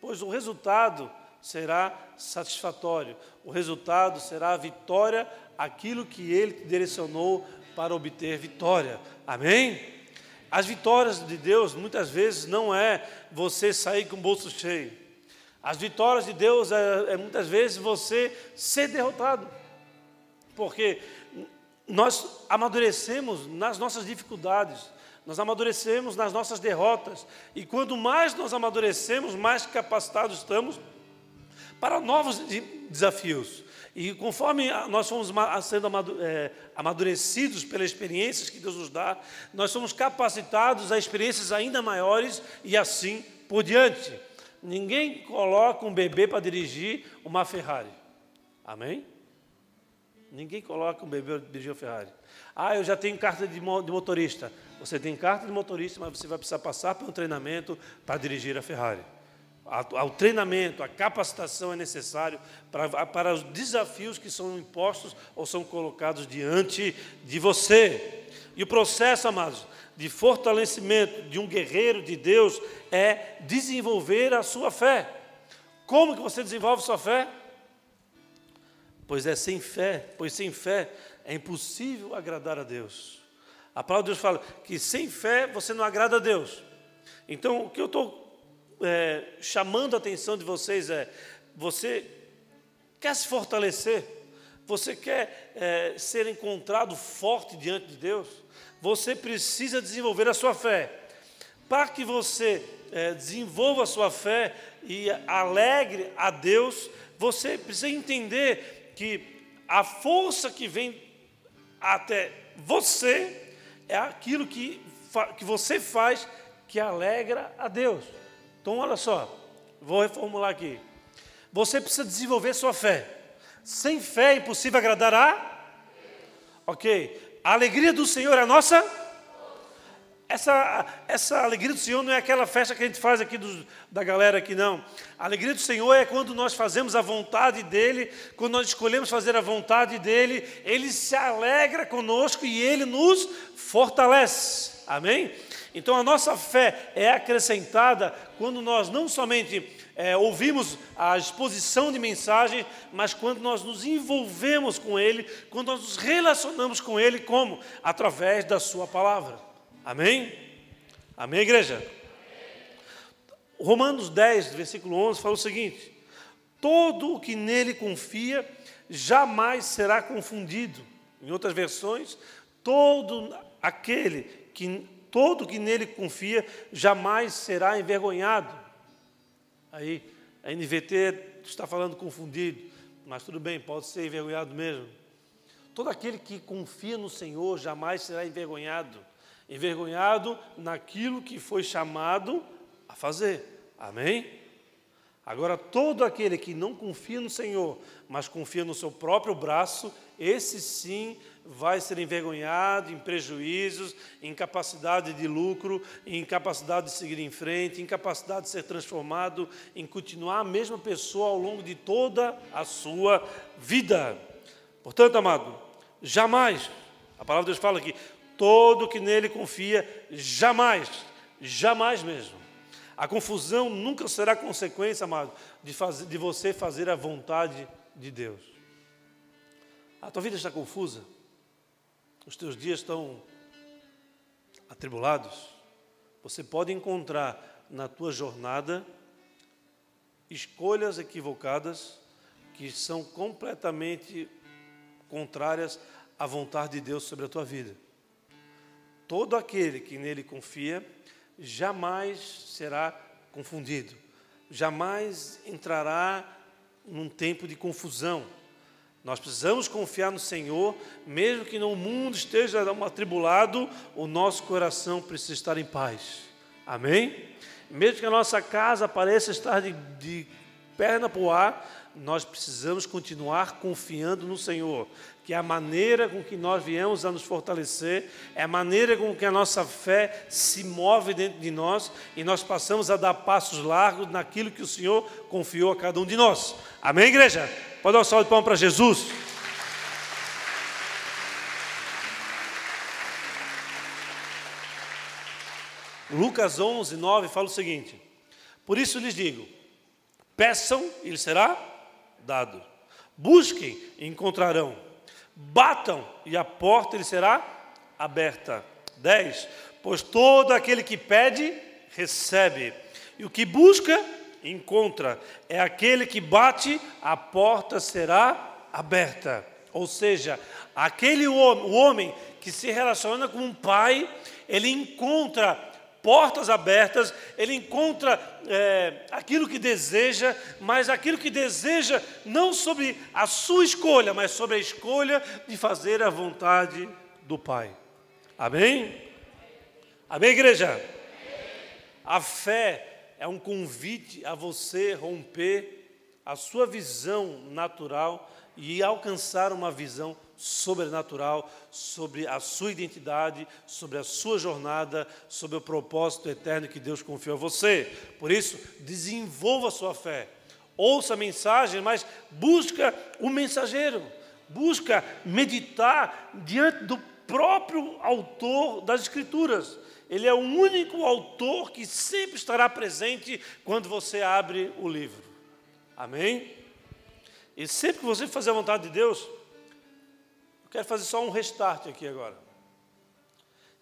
A: pois o resultado será satisfatório. O resultado será a vitória, aquilo que ele direcionou para obter vitória. Amém? As vitórias de Deus muitas vezes não é você sair com o bolso cheio. As vitórias de Deus é, é muitas vezes você ser derrotado. Porque nós amadurecemos nas nossas dificuldades, nós amadurecemos nas nossas derrotas, e quanto mais nós amadurecemos, mais capacitados estamos para novos desafios. E conforme nós fomos sendo é, amadurecidos pelas experiências que Deus nos dá, nós somos capacitados a experiências ainda maiores e assim por diante. Ninguém coloca um bebê para dirigir uma Ferrari. Amém? Ninguém coloca um bebê para dirigir uma Ferrari. Ah, eu já tenho carta de motorista. Você tem carta de motorista, mas você vai precisar passar por um treinamento para dirigir a Ferrari ao treinamento, a capacitação é necessário para, para os desafios que são impostos ou são colocados diante de você. E o processo, amados, de fortalecimento de um guerreiro de Deus é desenvolver a sua fé. Como que você desenvolve sua fé? Pois é sem fé, pois sem fé é impossível agradar a Deus. A palavra de Deus fala que sem fé você não agrada a Deus. Então, o que eu estou é, chamando a atenção de vocês é: você quer se fortalecer? Você quer é, ser encontrado forte diante de Deus? Você precisa desenvolver a sua fé. Para que você é, desenvolva a sua fé e alegre a Deus, você precisa entender que a força que vem até você é aquilo que, que você faz que alegra a Deus. Então, olha só, vou reformular aqui. Você precisa desenvolver sua fé. Sem fé é impossível agradar a. Ok. A alegria do Senhor é a nossa. Essa, essa alegria do Senhor não é aquela festa que a gente faz aqui do, da galera aqui, não. A alegria do Senhor é quando nós fazemos a vontade dEle, quando nós escolhemos fazer a vontade dEle, Ele se alegra conosco e Ele nos fortalece. Amém? Então a nossa fé é acrescentada quando nós não somente é, ouvimos a exposição de mensagem, mas quando nós nos envolvemos com Ele, quando nós nos relacionamos com Ele, como? Através da Sua palavra. Amém? Amém, igreja? Romanos 10, versículo 11, fala o seguinte: Todo o que nele confia jamais será confundido. Em outras versões, todo aquele que todo que nele confia jamais será envergonhado. Aí, a NVT está falando confundido, mas tudo bem, pode ser envergonhado mesmo. Todo aquele que confia no Senhor jamais será envergonhado. Envergonhado naquilo que foi chamado a fazer. Amém? Agora, todo aquele que não confia no Senhor, mas confia no seu próprio braço, esse sim vai ser envergonhado em prejuízos, em capacidade de lucro, em incapacidade de seguir em frente, em incapacidade de ser transformado, em continuar a mesma pessoa ao longo de toda a sua vida. Portanto, amado, jamais, a palavra de Deus fala aqui, todo que nele confia, jamais, jamais mesmo. A confusão nunca será consequência, amado, de, fazer, de você fazer a vontade de Deus. A tua vida está confusa? Os teus dias estão atribulados? Você pode encontrar na tua jornada escolhas equivocadas que são completamente contrárias à vontade de Deus sobre a tua vida. Todo aquele que nele confia jamais será confundido, jamais entrará num tempo de confusão. Nós precisamos confiar no Senhor, mesmo que no mundo esteja atribulado, o nosso coração precisa estar em paz. Amém? Mesmo que a nossa casa pareça estar de, de perna para o ar, nós precisamos continuar confiando no Senhor, que a maneira com que nós viemos a nos fortalecer, é a maneira com que a nossa fé se move dentro de nós e nós passamos a dar passos largos naquilo que o Senhor confiou a cada um de nós. Amém, igreja? Pode dar um salve de palmas para Jesus. Lucas 11, 9 fala o seguinte: Por isso lhes digo, peçam e lhes será dado. Busquem e encontrarão. Batam e a porta lhe será aberta. 10. Pois todo aquele que pede, recebe. E o que busca, encontra. É aquele que bate, a porta será aberta. Ou seja, aquele homem, o homem que se relaciona com um pai, ele encontra portas abertas, ele encontra é, aquilo que deseja, mas aquilo que deseja não sobre a sua escolha, mas sobre a escolha de fazer a vontade do Pai. Amém? Amém, igreja? A fé é um convite a você romper a sua visão natural e alcançar uma visão sobrenatural sobre a sua identidade, sobre a sua jornada, sobre o propósito eterno que Deus confiou a você. Por isso, desenvolva a sua fé. Ouça a mensagem, mas busca o mensageiro. Busca meditar diante do próprio autor das Escrituras. Ele é o único autor que sempre estará presente quando você abre o livro. Amém? E sempre que você fazer a vontade de Deus, Quero fazer só um restart aqui agora.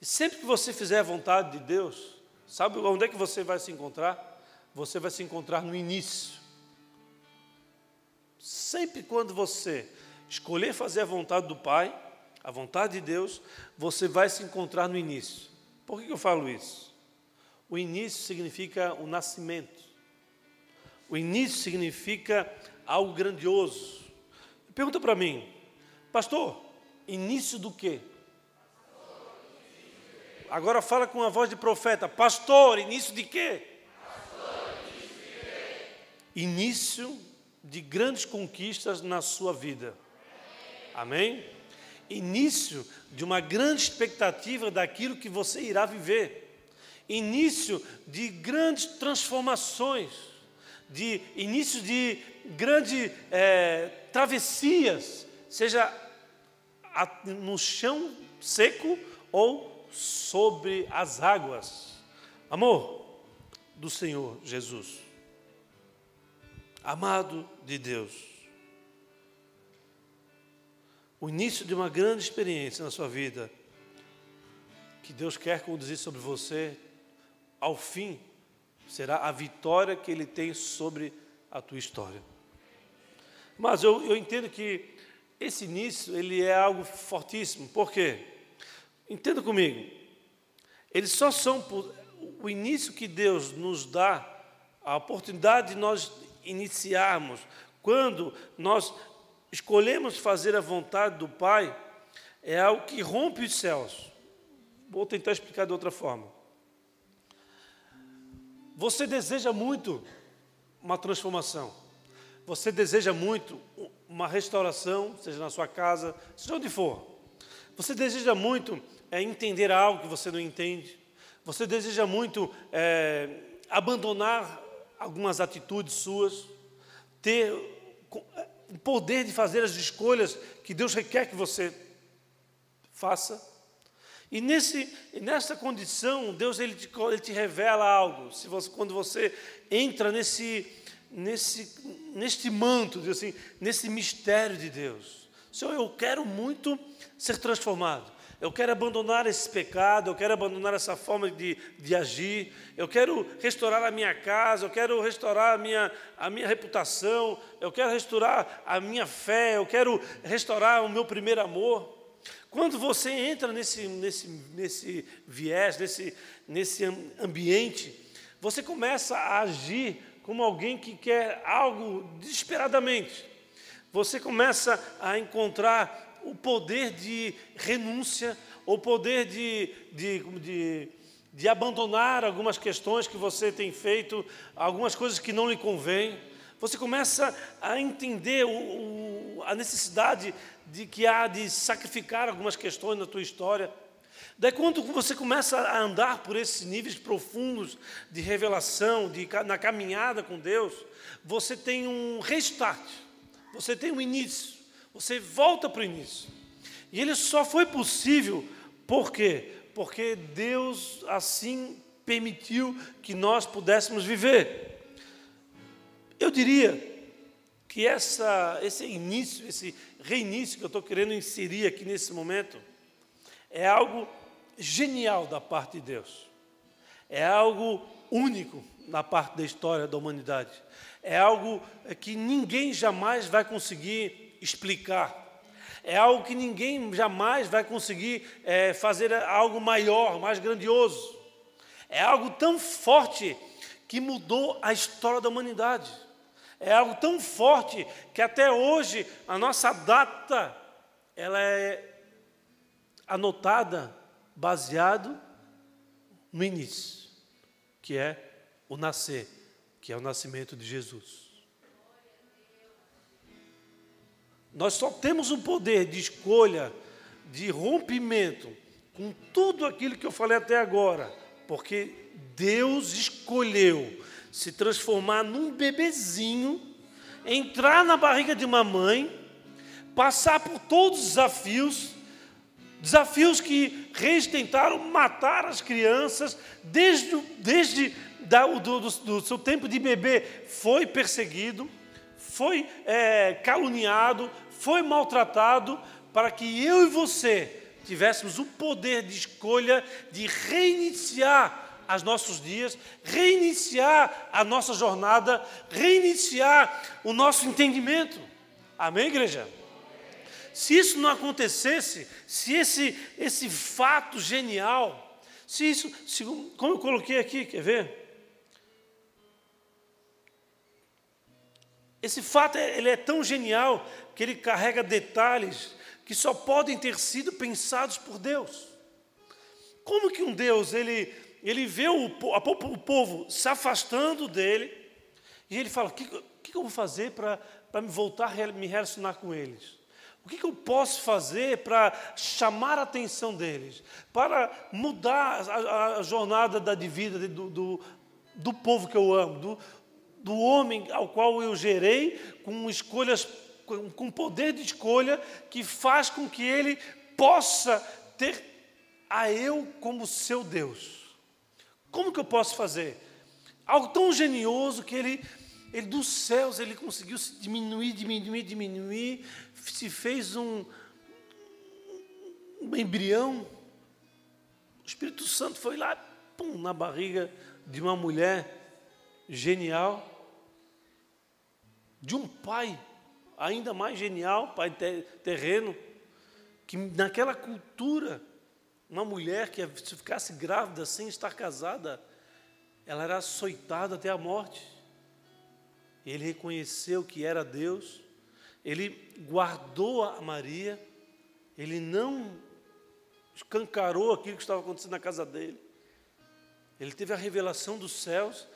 A: E sempre que você fizer a vontade de Deus, sabe onde é que você vai se encontrar? Você vai se encontrar no início. Sempre quando você escolher fazer a vontade do Pai, a vontade de Deus, você vai se encontrar no início. Por que eu falo isso? O início significa o nascimento. O início significa algo grandioso. Pergunta para mim, pastor, Início do quê? Agora fala com a voz de profeta. Pastor, início de quê? Início de grandes conquistas na sua vida. Amém? Início de uma grande expectativa daquilo que você irá viver. Início de grandes transformações. De início de grandes é, travessias, seja no chão seco ou sobre as águas. Amor do Senhor Jesus. Amado de Deus. O início de uma grande experiência na sua vida, que Deus quer conduzir sobre você, ao fim, será a vitória que Ele tem sobre a tua história. Mas eu, eu entendo que esse início, ele é algo fortíssimo. Por quê? Entenda comigo. Eles só são o início que Deus nos dá, a oportunidade de nós iniciarmos, quando nós escolhemos fazer a vontade do Pai, é algo que rompe os céus. Vou tentar explicar de outra forma. Você deseja muito uma transformação. Você deseja muito uma restauração, seja na sua casa, seja onde for. Você deseja muito é, entender algo que você não entende. Você deseja muito é, abandonar algumas atitudes suas, ter o poder de fazer as escolhas que Deus requer que você faça. E nesse, nessa condição, Deus ele te, ele te revela algo. Se você, quando você entra nesse, nesse, neste manto, assim, nesse mistério de Deus. Senhor, eu quero muito ser transformado. Eu quero abandonar esse pecado, eu quero abandonar essa forma de, de agir, eu quero restaurar a minha casa, eu quero restaurar a minha, a minha reputação, eu quero restaurar a minha fé, eu quero restaurar o meu primeiro amor. Quando você entra nesse, nesse, nesse viés, nesse, nesse ambiente, você começa a agir como alguém que quer algo desesperadamente. Você começa a encontrar o poder de renúncia, o poder de, de, de, de abandonar algumas questões que você tem feito, algumas coisas que não lhe convêm. Você começa a entender o, o, a necessidade de que há de sacrificar algumas questões na tua história. Daí, quando você começa a andar por esses níveis profundos de revelação, de, na caminhada com Deus, você tem um restart, você tem um início, você volta para o início. E ele só foi possível, por quê? Porque Deus assim permitiu que nós pudéssemos viver. Eu diria que essa, esse início, esse reinício que eu estou querendo inserir aqui nesse momento, é algo genial da parte de Deus. É algo único na parte da história da humanidade. É algo que ninguém jamais vai conseguir explicar. É algo que ninguém jamais vai conseguir é, fazer algo maior, mais grandioso. É algo tão forte que mudou a história da humanidade. É algo tão forte que até hoje a nossa data ela é anotada baseado no início, que é o nascer, que é o nascimento de Jesus. Nós só temos o poder de escolha, de rompimento com tudo aquilo que eu falei até agora, porque Deus escolheu se transformar num bebezinho, entrar na barriga de uma mãe, passar por todos os desafios, desafios que reis tentaram matar as crianças, desde, desde da, do, do, do seu tempo de bebê foi perseguido, foi é, caluniado, foi maltratado, para que eu e você tivéssemos o poder de escolha de reiniciar os nossos dias, reiniciar a nossa jornada, reiniciar o nosso entendimento. Amém, igreja? Se isso não acontecesse, se esse, esse fato genial, se isso, se, como eu coloquei aqui, quer ver? Esse fato é, ele é tão genial que ele carrega detalhes que só podem ter sido pensados por Deus. Como que um Deus ele ele vê o, o povo se afastando dele, e ele fala: o que, que eu vou fazer para me voltar a me relacionar com eles? O que, que eu posso fazer para chamar a atenção deles? Para mudar a, a jornada da vida do, do, do, povo que eu amo, do, do homem ao qual eu gerei, com escolhas, com, poder de escolha, que faz com que ele possa ter a eu como seu Deus. Como que eu posso fazer? Algo tão genioso que ele, ele dos céus, ele conseguiu se diminuir, diminuir, diminuir, se fez um, um embrião. O Espírito Santo foi lá, pum, na barriga de uma mulher genial, de um pai ainda mais genial, pai terreno, que naquela cultura uma mulher que se ficasse grávida sem estar casada, ela era açoitada até a morte. Ele reconheceu que era Deus, ele guardou a Maria, ele não escancarou aquilo que estava acontecendo na casa dele. Ele teve a revelação dos céus,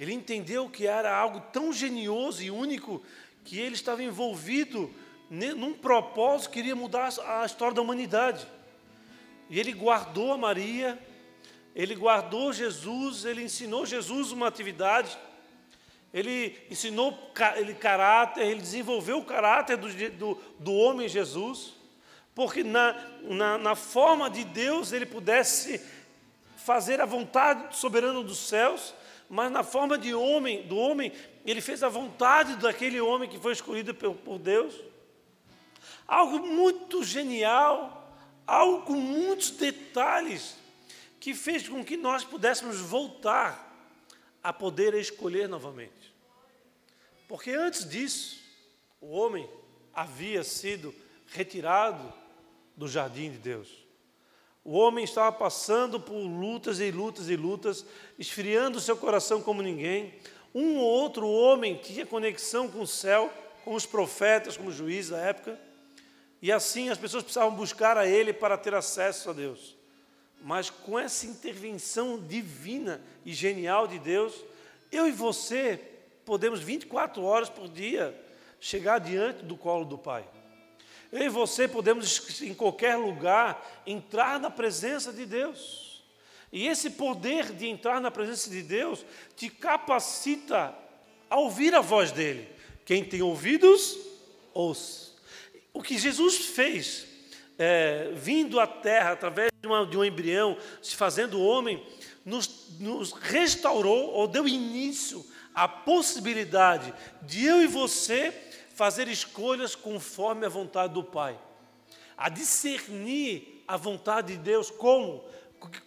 A: ele entendeu que era algo tão genioso e único que ele estava envolvido num propósito que iria mudar a história da humanidade. E ele guardou a Maria, ele guardou Jesus, ele ensinou Jesus uma atividade, ele ensinou ele caráter, ele desenvolveu o caráter do, do, do homem Jesus, porque na, na, na forma de Deus ele pudesse fazer a vontade soberana dos céus, mas na forma de homem, do homem, ele fez a vontade daquele homem que foi escolhido por, por Deus. Algo muito genial, algo com muitos detalhes, que fez com que nós pudéssemos voltar a poder escolher novamente. Porque antes disso, o homem havia sido retirado do jardim de Deus. O homem estava passando por lutas e lutas e lutas, esfriando seu coração como ninguém. Um ou outro homem tinha conexão com o céu, com os profetas, como juízes da época, e assim as pessoas precisavam buscar a ele para ter acesso a Deus. Mas com essa intervenção divina e genial de Deus, eu e você podemos 24 horas por dia chegar diante do colo do Pai. Eu e você podemos, em qualquer lugar, entrar na presença de Deus. E esse poder de entrar na presença de Deus te capacita a ouvir a voz dele. Quem tem ouvidos, ouça. O que Jesus fez, é, vindo à terra através de, uma, de um embrião, se fazendo homem, nos, nos restaurou ou deu início à possibilidade de eu e você fazer escolhas conforme a vontade do Pai, a discernir a vontade de Deus como?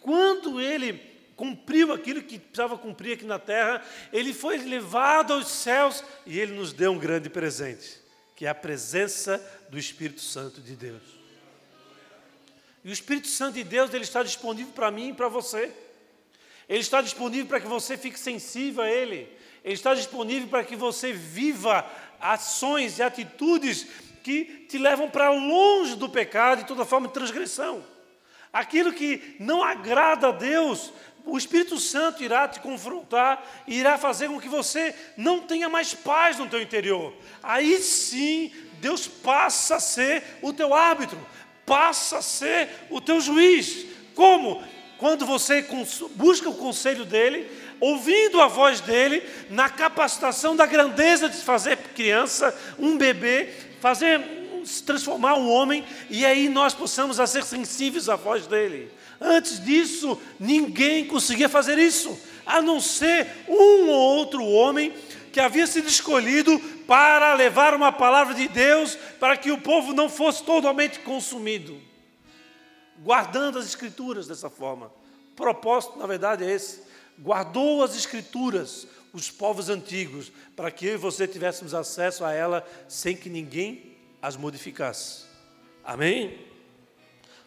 A: Quando ele cumpriu aquilo que precisava cumprir aqui na terra, ele foi levado aos céus e ele nos deu um grande presente, que é a presença do Espírito Santo de Deus. E o Espírito Santo de Deus ele está disponível para mim e para você. Ele está disponível para que você fique sensível a Ele. Ele está disponível para que você viva ações e atitudes que te levam para longe do pecado e toda forma de transgressão. Aquilo que não agrada a Deus, o Espírito Santo irá te confrontar e irá fazer com que você não tenha mais paz no teu interior. Aí sim, Deus passa a ser o teu árbitro, passa a ser o teu juiz. Como? quando você busca o conselho dele, ouvindo a voz dele, na capacitação da grandeza de fazer criança, um bebê, fazer se transformar um homem, e aí nós possamos ser sensíveis à voz dele. Antes disso, ninguém conseguia fazer isso, a não ser um ou outro homem que havia sido escolhido para levar uma palavra de Deus para que o povo não fosse totalmente consumido guardando as Escrituras dessa forma. O propósito, na verdade, é esse: guardou as Escrituras, os povos antigos, para que eu e você tivéssemos acesso a ela sem que ninguém as modificasse. Amém?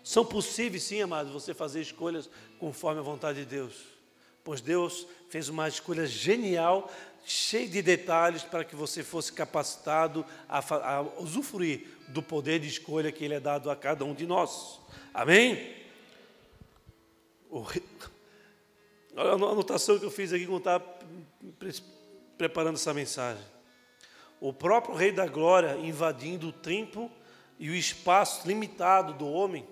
A: São possíveis, sim, amados, você fazer escolhas conforme a vontade de Deus, pois Deus fez uma escolha genial, cheia de detalhes, para que você fosse capacitado a, a usufruir do poder de escolha que Ele é dado a cada um de nós. Amém? Olha a anotação que eu fiz aqui quando estava preparando essa mensagem. O próprio Rei da Glória invadindo o tempo e o espaço limitado do homem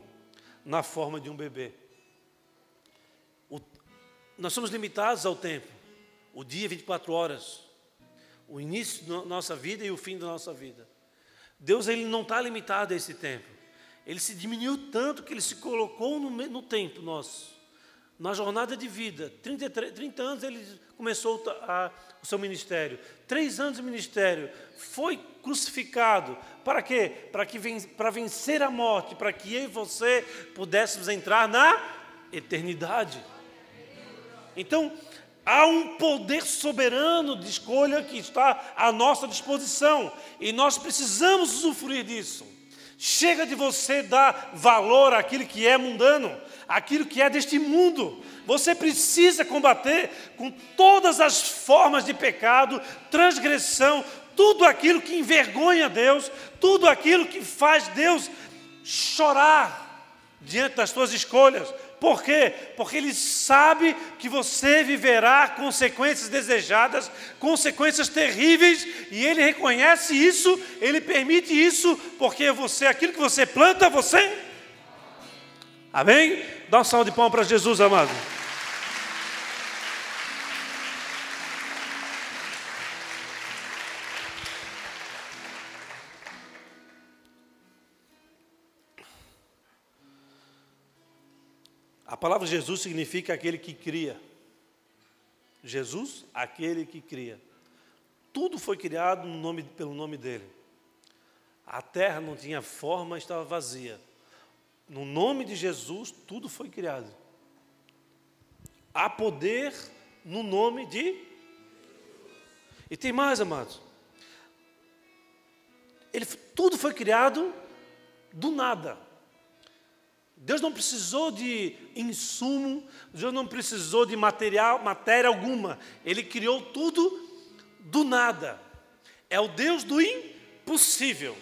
A: na forma de um bebê. O, nós somos limitados ao tempo, o dia 24 horas, o início da nossa vida e o fim da nossa vida. Deus ele não está limitado a esse tempo. Ele se diminuiu tanto que ele se colocou no, no tempo nosso, na jornada de vida. 33, 30 anos ele começou a, o seu ministério. Três anos de ministério. Foi crucificado. Para quê? Para, que, para vencer a morte, para que eu e você pudéssemos entrar na eternidade. Então, há um poder soberano de escolha que está à nossa disposição. E nós precisamos usufruir disso. Chega de você dar valor àquilo que é mundano, àquilo que é deste mundo. Você precisa combater com todas as formas de pecado, transgressão, tudo aquilo que envergonha Deus, tudo aquilo que faz Deus chorar diante das suas escolhas. Por quê? Porque Ele sabe que você viverá consequências desejadas, consequências terríveis, e Ele reconhece isso, Ele permite isso, porque você, aquilo que você planta, você. Amém? Dá um salve de palmas para Jesus, amado. A palavra Jesus significa aquele que cria. Jesus, aquele que cria. Tudo foi criado no nome, pelo nome dele. A terra não tinha forma, estava vazia. No nome de Jesus, tudo foi criado. Há poder no nome de. E tem mais, amados. Ele, tudo foi criado do nada. Deus não precisou de insumo, Deus não precisou de material, matéria alguma. Ele criou tudo do nada. É o Deus do impossível.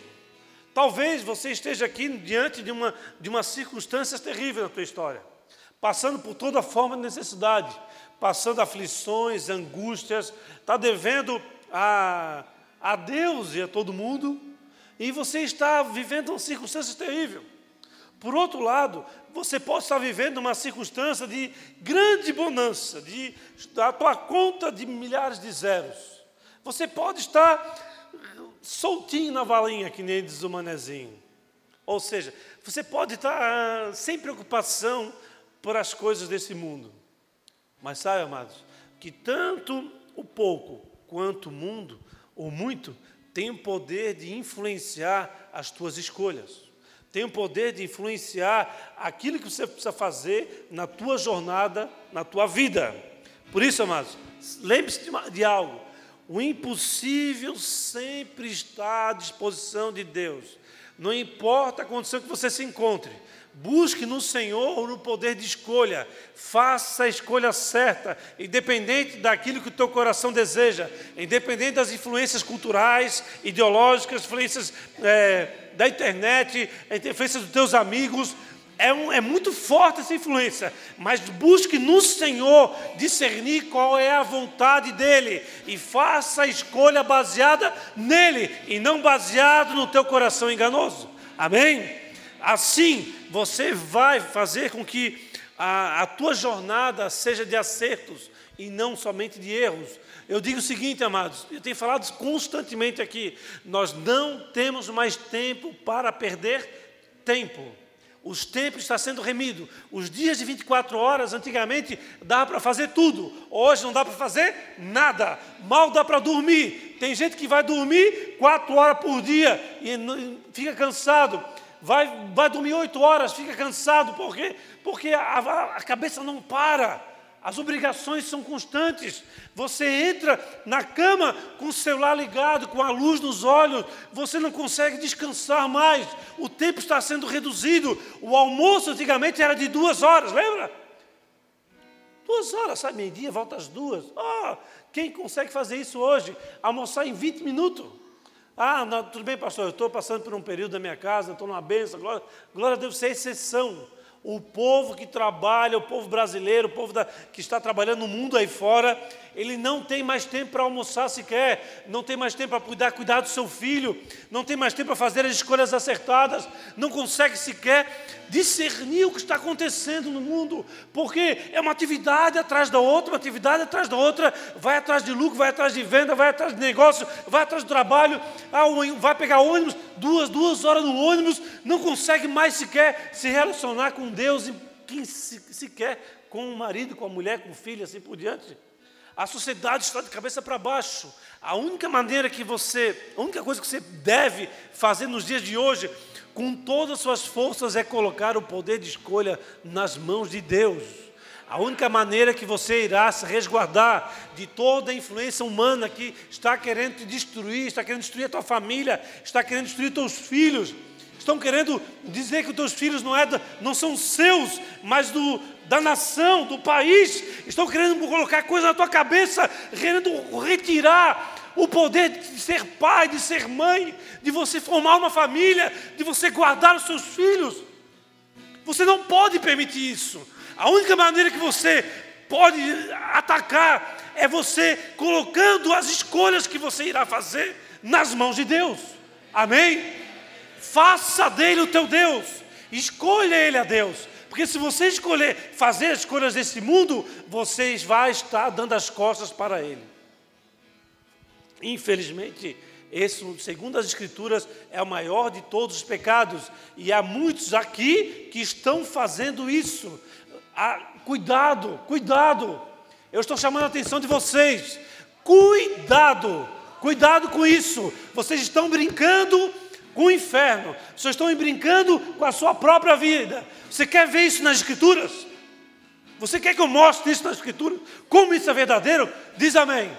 A: Talvez você esteja aqui diante de uma, de uma circunstância terrível na tua história, passando por toda forma de necessidade, passando aflições, angústias, está devendo a, a Deus e a todo mundo, e você está vivendo uma circunstância terrível. Por outro lado, você pode estar vivendo uma circunstância de grande bonança, de a tua conta de milhares de zeros. Você pode estar soltinho na valinha, que nem diz o manezinho. Ou seja, você pode estar ah, sem preocupação por as coisas desse mundo. Mas sabe, amados, que tanto o pouco quanto o mundo, ou muito, tem o poder de influenciar as tuas escolhas tem o poder de influenciar aquilo que você precisa fazer na tua jornada, na tua vida. Por isso, amados, lembre-se de, de algo: o impossível sempre está à disposição de Deus. Não importa a condição que você se encontre, Busque no Senhor no poder de escolha. Faça a escolha certa, independente daquilo que o teu coração deseja, independente das influências culturais, ideológicas, influências é, da internet, influências dos teus amigos. É, um, é muito forte essa influência, mas busque no Senhor discernir qual é a vontade dEle e faça a escolha baseada nele e não baseado no teu coração enganoso. Amém? Assim, você vai fazer com que a, a tua jornada seja de acertos e não somente de erros. Eu digo o seguinte, amados, eu tenho falado constantemente aqui: nós não temos mais tempo para perder tempo. Os tempos estão sendo remido. Os dias de 24 horas, antigamente, dava para fazer tudo. Hoje não dá para fazer nada. Mal dá para dormir. Tem gente que vai dormir quatro horas por dia e fica cansado vai, vai dormir oito horas, fica cansado, por quê? Porque a, a cabeça não para, as obrigações são constantes. Você entra na cama com o celular ligado, com a luz nos olhos, você não consegue descansar mais, o tempo está sendo reduzido. O almoço antigamente era de duas horas, lembra? Duas horas, sai meio-dia, volta às duas. Oh, quem consegue fazer isso hoje? Almoçar em 20 minutos. Ah, não, tudo bem, pastor, eu estou passando por um período da minha casa, estou numa benção, glória, glória a Deus, você é exceção. O povo que trabalha, o povo brasileiro, o povo da, que está trabalhando no mundo aí fora, ele não tem mais tempo para almoçar sequer, não tem mais tempo para cuidar, cuidar do seu filho, não tem mais tempo para fazer as escolhas acertadas, não consegue sequer discernir o que está acontecendo no mundo, porque é uma atividade atrás da outra, uma atividade atrás da outra, vai atrás de lucro, vai atrás de venda, vai atrás de negócio, vai atrás do trabalho, ah, vai pegar ônibus, duas, duas horas no ônibus, não consegue mais sequer se relacionar com Deus, e sequer com o marido, com a mulher, com o filho, assim por diante. A sociedade está de cabeça para baixo. A única maneira que você, a única coisa que você deve fazer nos dias de hoje, com todas as suas forças, é colocar o poder de escolha nas mãos de Deus. A única maneira que você irá se resguardar de toda a influência humana que está querendo te destruir, está querendo destruir a tua família, está querendo destruir teus filhos, estão querendo dizer que os teus filhos não, é, não são seus, mas do, da nação, do país, estão querendo colocar coisa na tua cabeça, querendo retirar o poder de ser pai, de ser mãe, de você formar uma família, de você guardar os seus filhos. Você não pode permitir isso. A única maneira que você pode atacar é você colocando as escolhas que você irá fazer nas mãos de Deus. Amém? Faça dele o teu Deus. Escolha ele a Deus. Porque se você escolher fazer as escolhas desse mundo, você vai estar dando as costas para ele. Infelizmente, esse, segundo as Escrituras, é o maior de todos os pecados. E há muitos aqui que estão fazendo isso. Ah, cuidado, cuidado. Eu estou chamando a atenção de vocês. Cuidado, cuidado com isso. Vocês estão brincando com o inferno. Vocês estão brincando com a sua própria vida. Você quer ver isso nas Escrituras? Você quer que eu mostre isso nas Escrituras? Como isso é verdadeiro? Diz amém.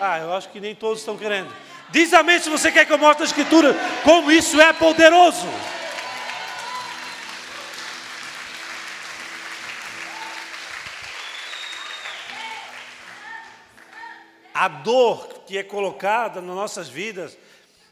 A: Ah, eu acho que nem todos estão querendo. Diz amém se você quer que eu mostre nas Escrituras como isso é poderoso. A dor que é colocada nas nossas vidas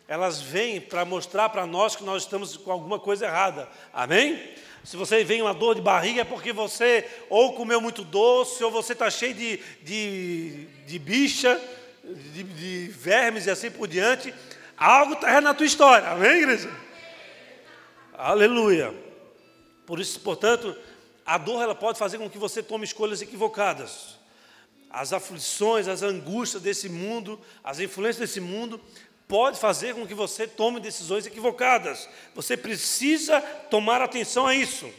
A: elas vêm para mostrar para nós que nós estamos com alguma coisa errada. Amém? Se você vem uma dor de barriga é porque você ou comeu muito doce, ou você está cheio de, de, de bicha, de, de, vermes e assim por diante. Algo está na tua história. Amém, igreja? Aleluia. Por isso, portanto, a dor ela pode fazer com que você tome escolhas equivocadas. As aflições, as angústias desse mundo, as influências desse mundo pode fazer com que você tome decisões equivocadas. Você precisa tomar atenção a isso.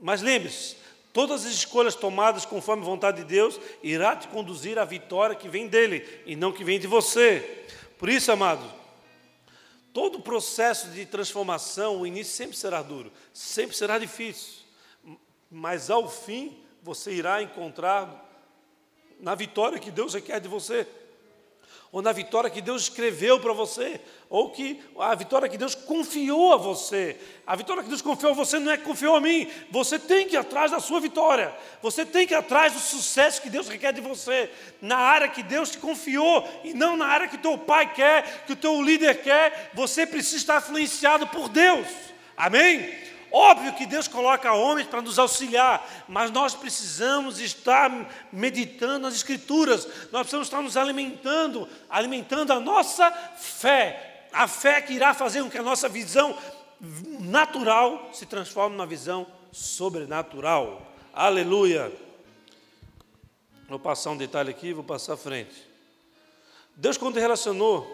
A: Mas lembre-se, todas as escolhas tomadas conforme a vontade de Deus irá te conduzir à vitória que vem dele e não que vem de você. Por isso, amado, todo o processo de transformação, o início sempre será duro, sempre será difícil, mas ao fim você irá encontrar na vitória que Deus requer de você, ou na vitória que Deus escreveu para você, ou que a vitória que Deus confiou a você. A vitória que Deus confiou a você não é que confiou a mim. Você tem que ir atrás da sua vitória. Você tem que ir atrás do sucesso que Deus requer de você, na área que Deus te confiou e não na área que o teu pai quer, que o teu líder quer. Você precisa estar influenciado por Deus. Amém? Óbvio que Deus coloca homens para nos auxiliar, mas nós precisamos estar meditando nas Escrituras, nós precisamos estar nos alimentando, alimentando a nossa fé, a fé que irá fazer com que a nossa visão natural se transforme numa visão sobrenatural. Aleluia! Vou passar um detalhe aqui, vou passar à frente. Deus, quando relacionou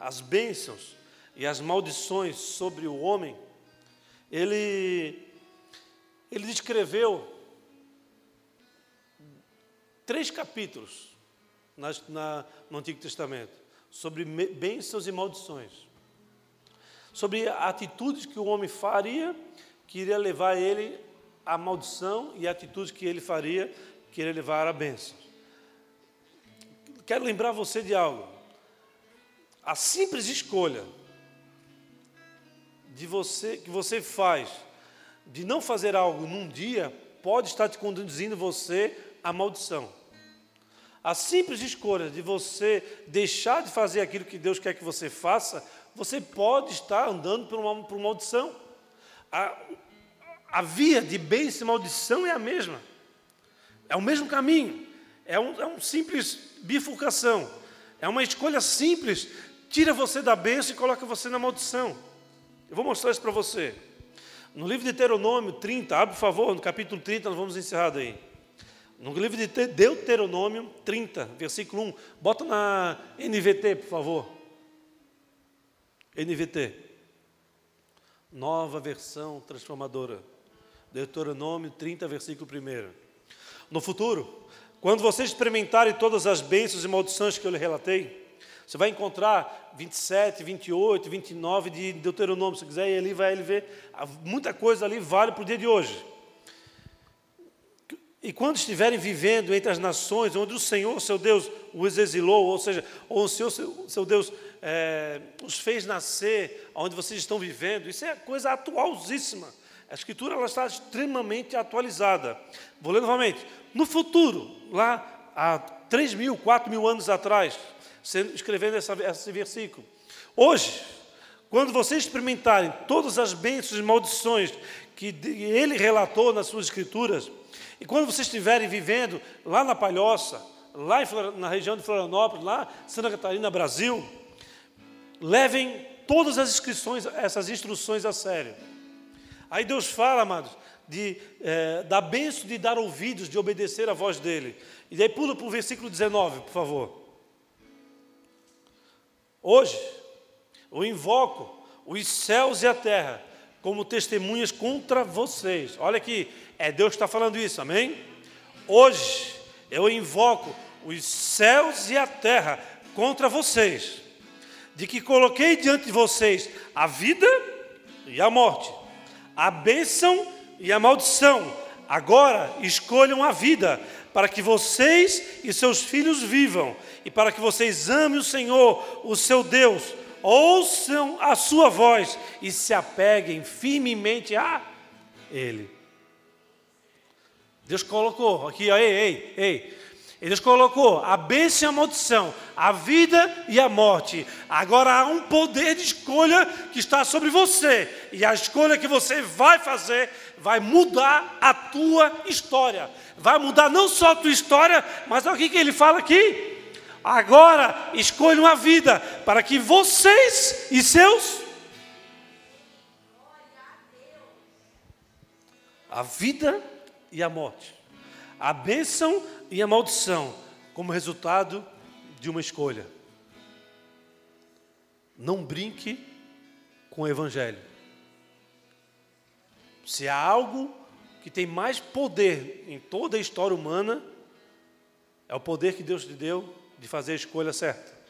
A: as bênçãos e as maldições sobre o homem, ele, ele descreveu três capítulos na, na, no Antigo Testamento sobre bênçãos e maldições, sobre atitudes que o homem faria que iria levar ele à maldição e atitudes que ele faria que iria levar à bênção. Quero lembrar você de algo. A simples escolha de você que você faz de não fazer algo num dia pode estar te conduzindo você à maldição. A simples escolha de você deixar de fazer aquilo que Deus quer que você faça, você pode estar andando por uma, por uma maldição. A, a via de bênção e maldição é a mesma. É o mesmo caminho. É um, é um simples bifurcação. É uma escolha simples. Tira você da bênção e coloca você na maldição. Eu vou mostrar isso para você. No livro de Deuteronômio 30, abre por favor, no capítulo 30, nós vamos encerrar daí. No livro de Deuteronômio 30, versículo 1. Bota na NVT, por favor. NVT. Nova versão transformadora. Deuteronômio 30, versículo 1. No futuro, quando vocês experimentarem todas as bênçãos e maldições que eu lhe relatei, você vai encontrar 27, 28, 29 de Deuteronômio. Se quiser ir ali, vai ali ver. Muita coisa ali vale para o dia de hoje. E quando estiverem vivendo entre as nações, onde o Senhor, seu Deus, os exilou, ou seja, ou o Senhor, seu Deus, é, os fez nascer, onde vocês estão vivendo, isso é coisa atualzíssima. A escritura ela está extremamente atualizada. Vou ler novamente. No futuro, lá há 3 mil, 4 mil anos atrás, escrevendo essa, esse versículo. Hoje, quando vocês experimentarem todas as bênçãos e maldições que ele relatou nas suas escrituras, e quando vocês estiverem vivendo lá na Palhoça, lá na região de Florianópolis, lá em Santa Catarina, Brasil, levem todas as inscrições, essas instruções a sério. Aí Deus fala, amados, de, é, da benção de dar ouvidos, de obedecer à voz dele. E daí pula para o versículo 19, por favor. Hoje, eu invoco os céus e a terra como testemunhas contra vocês. Olha aqui, é Deus que está falando isso, amém? Hoje, eu invoco os céus e a terra contra vocês, de que coloquei diante de vocês a vida e a morte, a bênção e a maldição. Agora escolham a vida, para que vocês e seus filhos vivam, e para que vocês amem o Senhor, o seu Deus, ouçam a sua voz e se apeguem firmemente a Ele. Deus colocou aqui, ó, ei, ei, ei, ele colocou a bênção e a maldição, a vida e a morte. Agora há um poder de escolha que está sobre você. E a escolha que você vai fazer vai mudar a tua história. Vai mudar não só a tua história, mas o que ele fala aqui. Agora escolham a vida para que vocês e seus. A vida e a morte. A bênção e a maldição como resultado de uma escolha. Não brinque com o Evangelho. Se há algo que tem mais poder em toda a história humana, é o poder que Deus te deu de fazer a escolha certa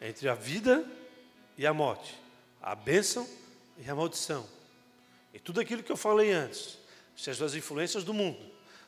A: entre a vida e a morte, a bênção e a maldição. E tudo aquilo que eu falei antes, seja as influências do mundo,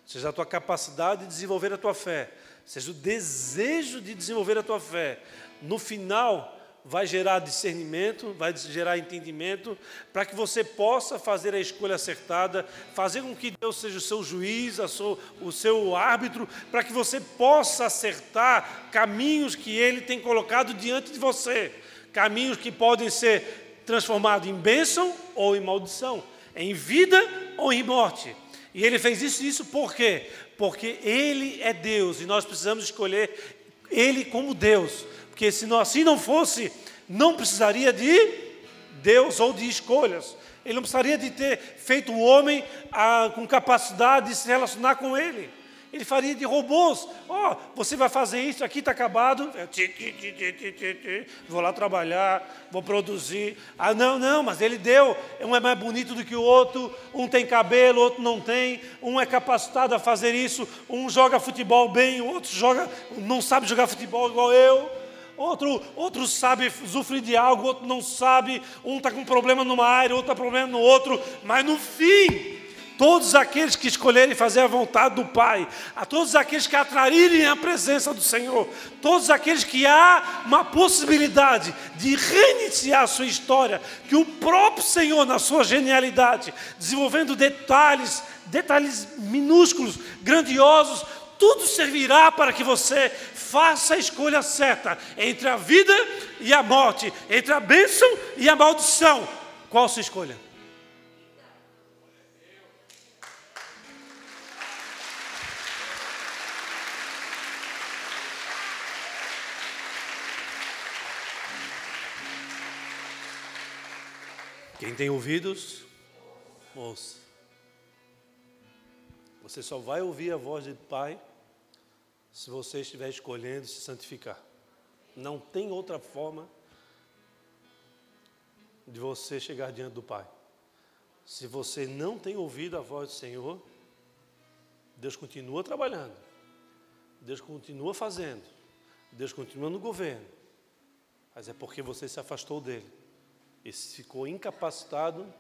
A: seja a tua capacidade de desenvolver a tua fé, seja o desejo de desenvolver a tua fé, no final vai gerar discernimento, vai gerar entendimento, para que você possa fazer a escolha acertada, fazer com que Deus seja o seu juiz, sua, o seu árbitro, para que você possa acertar caminhos que Ele tem colocado diante de você, caminhos que podem ser transformados em bênção ou em maldição, em vida ou em morte. E ele fez isso, isso por quê? Porque ele é Deus e nós precisamos escolher ele como Deus. Porque se não, assim não fosse, não precisaria de Deus ou de escolhas. Ele não precisaria de ter feito o homem ah, com capacidade de se relacionar com ele. Ele faria de robôs. Ó, oh, você vai fazer isso, aqui está acabado. Vou lá trabalhar, vou produzir. Ah, não, não, mas ele deu. Um é mais bonito do que o outro, um tem cabelo, outro não tem, um é capacitado a fazer isso, um joga futebol bem, o outro joga, não sabe jogar futebol igual eu. Outro, outro sabe sofrer de algo, outro não sabe, um está com problema numa área, outro está com problema no outro, mas no fim, todos aqueles que escolherem fazer a vontade do Pai, a todos aqueles que atraírem a presença do Senhor, todos aqueles que há uma possibilidade de reiniciar a sua história, que o próprio Senhor, na sua genialidade, desenvolvendo detalhes, detalhes minúsculos, grandiosos, tudo servirá para que você faça a escolha certa entre a vida e a morte, entre a bênção e a maldição. Qual a sua escolha? Quem tem ouvidos, ouça. Você só vai ouvir a voz do Pai se você estiver escolhendo se santificar. Não tem outra forma de você chegar diante do Pai. Se você não tem ouvido a voz do Senhor, Deus continua trabalhando, Deus continua fazendo, Deus continua no governo, mas é porque você se afastou dele e ficou incapacitado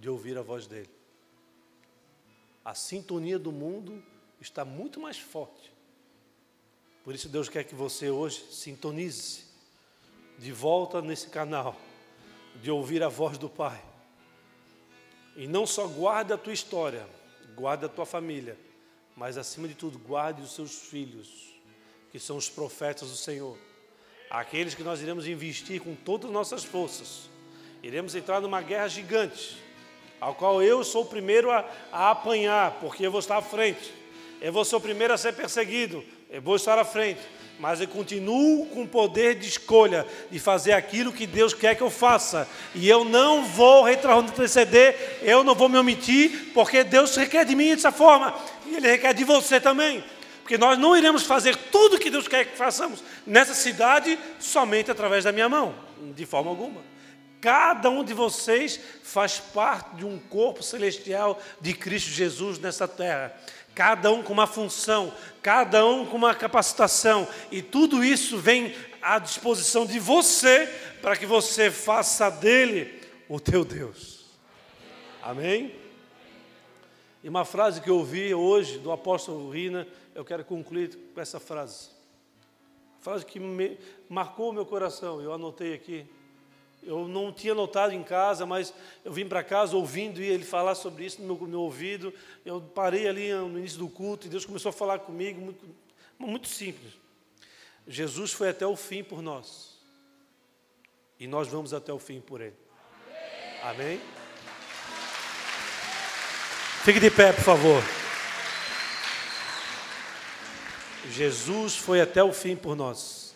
A: de ouvir a voz dele. A sintonia do mundo está muito mais forte. Por isso Deus quer que você hoje sintonize de volta nesse canal, de ouvir a voz do Pai. E não só guarde a tua história, guarde a tua família, mas acima de tudo, guarde os seus filhos, que são os profetas do Senhor. Aqueles que nós iremos investir com todas as nossas forças. Iremos entrar numa guerra gigante, ao qual eu sou o primeiro a, a apanhar, porque eu vou estar à frente. Eu vou ser o primeiro a ser perseguido, eu vou estar à frente mas eu continuo com o poder de escolha de fazer aquilo que Deus quer que eu faça. E eu não vou retroceder, eu não vou me omitir, porque Deus requer de mim dessa forma, e Ele requer de você também. Porque nós não iremos fazer tudo que Deus quer que façamos nessa cidade somente através da minha mão, de forma alguma. Cada um de vocês faz parte de um corpo celestial de Cristo Jesus nessa terra cada um com uma função, cada um com uma capacitação, e tudo isso vem à disposição de você para que você faça dele o teu Deus. Amém? E uma frase que eu ouvi hoje do apóstolo Rina, eu quero concluir com essa frase. frase que me marcou o meu coração, eu anotei aqui. Eu não tinha notado em casa, mas eu vim para casa ouvindo ele falar sobre isso no meu, meu, ouvido. Eu parei ali no início do culto e Deus começou a falar comigo, muito, muito simples. Jesus foi até o fim por nós. E nós vamos até o fim por ele. Amém? Fique de pé, por favor. Jesus foi até o fim por nós.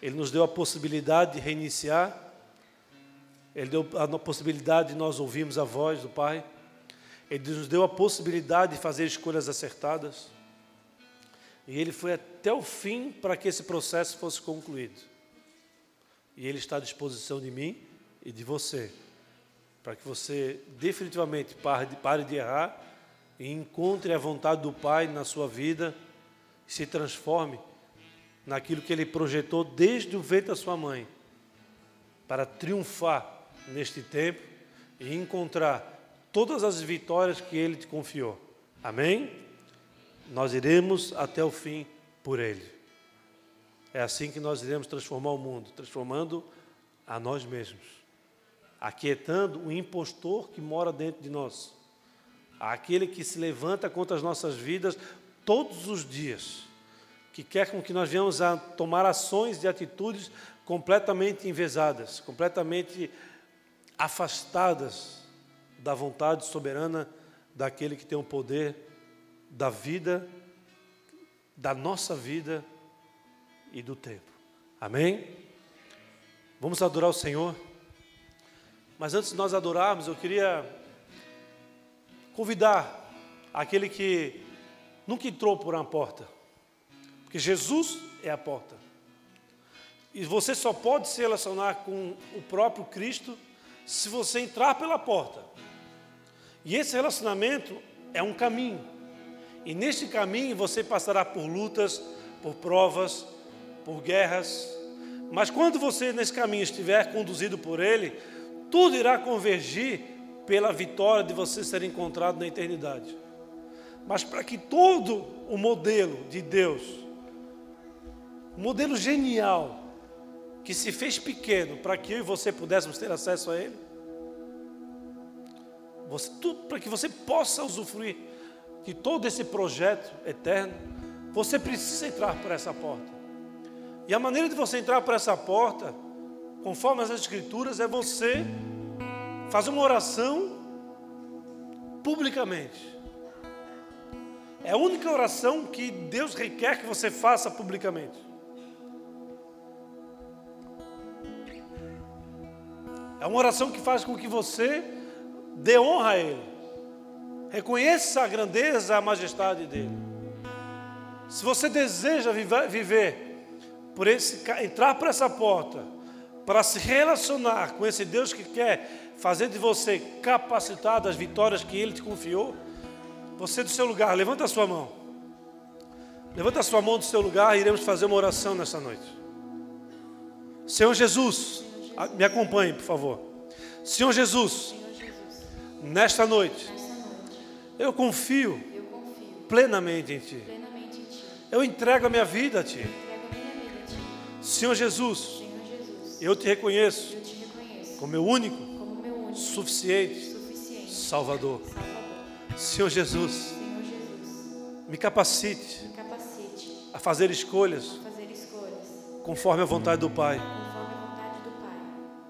A: Ele nos deu a possibilidade de reiniciar ele deu a possibilidade de nós ouvirmos a voz do Pai. Ele nos deu a possibilidade de fazer escolhas acertadas. E ele foi até o fim para que esse processo fosse concluído. E ele está à disposição de mim e de você, para que você definitivamente pare de, pare de errar e encontre a vontade do Pai na sua vida e se transforme naquilo que ele projetou desde o ventre da sua mãe, para triunfar neste tempo e encontrar todas as vitórias que Ele te confiou. Amém? Nós iremos até o fim por Ele. É assim que nós iremos transformar o mundo, transformando a nós mesmos, aquietando o impostor que mora dentro de nós, aquele que se levanta contra as nossas vidas todos os dias, que quer com que nós venhamos a tomar ações e atitudes completamente envesadas, completamente afastadas da vontade soberana daquele que tem o poder da vida, da nossa vida e do tempo. Amém? Vamos adorar o Senhor. Mas antes de nós adorarmos, eu queria convidar aquele que nunca entrou por uma porta, porque Jesus é a porta. E você só pode se relacionar com o próprio Cristo se você entrar pela porta. E esse relacionamento é um caminho. E neste caminho você passará por lutas, por provas, por guerras. Mas quando você nesse caminho estiver conduzido por Ele, tudo irá convergir pela vitória de você ser encontrado na eternidade. Mas para que todo o modelo de Deus, modelo genial, que se fez pequeno para que eu e você pudéssemos ter acesso a Ele. Você, tudo para que você possa usufruir de todo esse projeto eterno, você precisa entrar por essa porta. E a maneira de você entrar por essa porta, conforme as Escrituras, é você fazer uma oração publicamente. É a única oração que Deus requer que você faça publicamente. É uma oração que faz com que você dê honra a Ele, reconheça a grandeza, a majestade dEle. Se você deseja viver, por esse, entrar por essa porta, para se relacionar com esse Deus que quer fazer de você capacitado às vitórias que Ele te confiou, você do seu lugar, levanta a sua mão. Levanta a sua mão do seu lugar e iremos fazer uma oração nessa noite. Senhor Jesus, me acompanhe, por favor. Senhor Jesus, nesta noite, eu confio plenamente em Ti. Eu entrego a minha vida a Ti. Senhor Jesus, eu te reconheço como meu único, suficiente Salvador. Senhor Jesus, me capacite a fazer escolhas conforme a vontade do Pai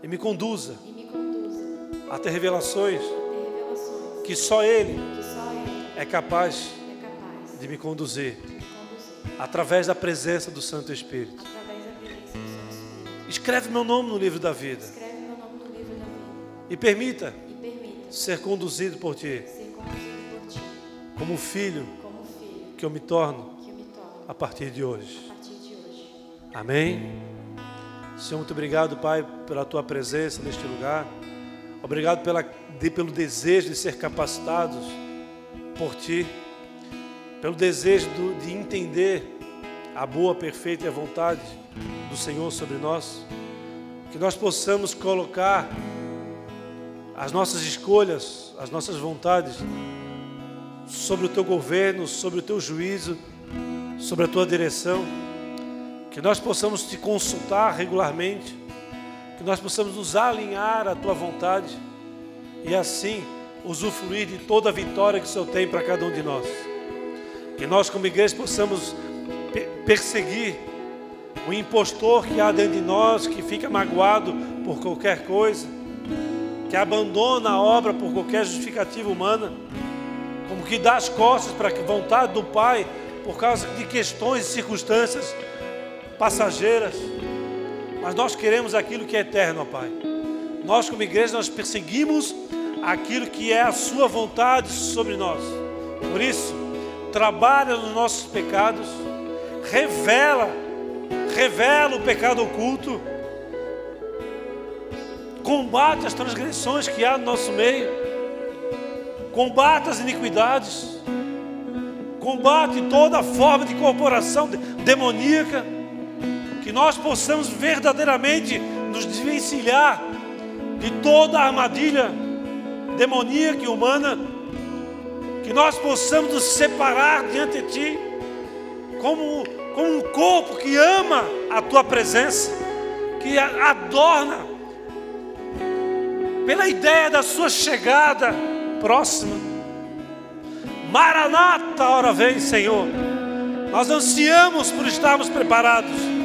A: e me conduza
B: e me conduza
A: a ter revelações
B: a ter revelações
A: que só Ele
B: que só Ele
A: é capaz
B: é capaz
A: de me conduzir
B: de me conduzir
A: através da presença do Santo Espírito.
B: do.
A: Escreve meu nome no livro da vida
B: Escreve meu nome no livro da vida
A: e permita
B: e permita
A: ser conduzido por Ti
B: ser conduzido por Ti
A: como filho
B: como filho
A: que eu me torno
B: que eu me torno
A: a partir de hoje.
B: a partir de hoje.
A: Amém? Senhor, muito obrigado, Pai, pela tua presença neste lugar. Obrigado pela, de, pelo desejo de ser capacitados por Ti, pelo desejo do- de entender a boa, perfeita e a vontade do Senhor sobre nós. Que nós possamos colocar as nossas escolhas, as nossas vontades sobre o Teu governo, sobre o Teu juízo, sobre a Tua direção que nós possamos te consultar regularmente, que nós possamos nos alinhar à tua vontade e assim usufruir de toda a vitória que o Senhor tem para cada um de nós. Que nós, como igreja, possamos pe- perseguir o impostor que há dentro de nós, que fica magoado por qualquer coisa, que abandona a obra por qualquer justificativa humana, como que dá as costas para a vontade do Pai por causa de questões e circunstâncias passageiras, mas nós queremos aquilo que é eterno, ó Pai. Nós, como igreja, nós perseguimos aquilo que é a Sua vontade sobre nós. Por isso, trabalha nos nossos pecados, revela, revela o pecado oculto, combate as transgressões que há no nosso meio, combate as iniquidades, combate toda forma de corporação de- demoníaca, que nós possamos verdadeiramente nos desvencilhar de toda a armadilha demoníaca e humana, que nós possamos nos separar diante de Ti, como, como um corpo que ama a Tua presença, que adorna pela ideia da Sua chegada próxima. Maranata, hora vem, Senhor. Nós ansiamos por estarmos preparados.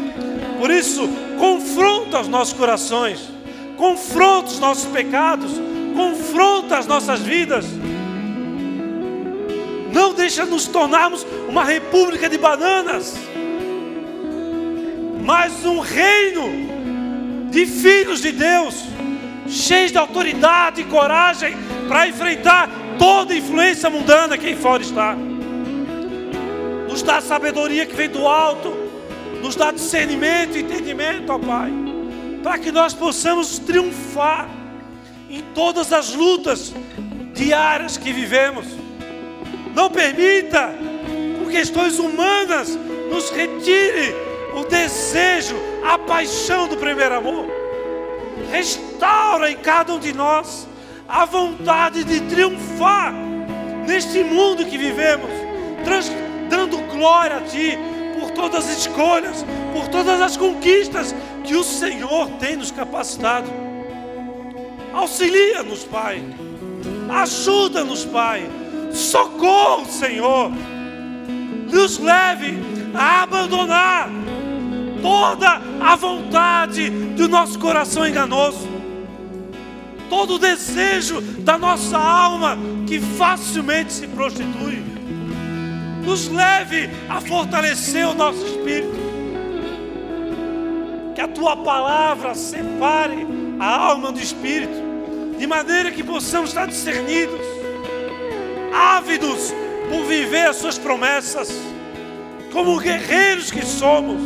A: Por isso, confronta os nossos corações, confronta os nossos pecados, confronta as nossas vidas. Não deixa nos tornarmos uma república de bananas, mas um reino de filhos de Deus, cheios de autoridade e coragem para enfrentar toda influência mundana que aí fora está. Nos dá sabedoria que vem do alto, nos dá discernimento e entendimento, ó Pai, para que nós possamos triunfar em todas as lutas diárias que vivemos. Não permita, por questões humanas, nos retire o desejo, a paixão do primeiro amor. Restaura em cada um de nós a vontade de triunfar neste mundo que vivemos, dando glória a Ti todas as escolhas, por todas as conquistas que o Senhor tem nos capacitado. Auxilia-nos, Pai. Ajuda-nos, Pai. Socorro, Senhor. Nos leve a abandonar toda a vontade do nosso coração enganoso, todo o desejo da nossa alma que facilmente se prostitui. Nos leve a fortalecer o nosso espírito. Que a tua palavra separe a alma do espírito, de maneira que possamos estar discernidos, ávidos por viver as suas promessas, como guerreiros que somos.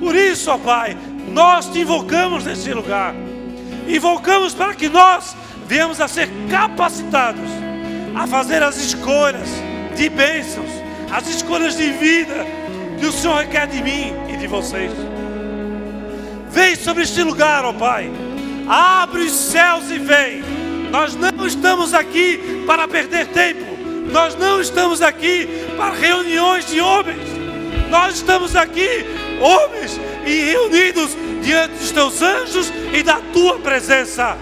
A: Por isso, ó Pai, nós te invocamos nesse lugar. Invocamos para que nós venhamos a ser capacitados a fazer as escolhas de bênçãos, as escolhas de vida que o Senhor requer de mim e de vocês. Vem sobre este lugar, ó Pai. Abre os céus e vem. Nós não estamos aqui para perder tempo. Nós não estamos aqui para reuniões de homens. Nós estamos aqui, homens, e reunidos diante dos teus anjos e da tua presença.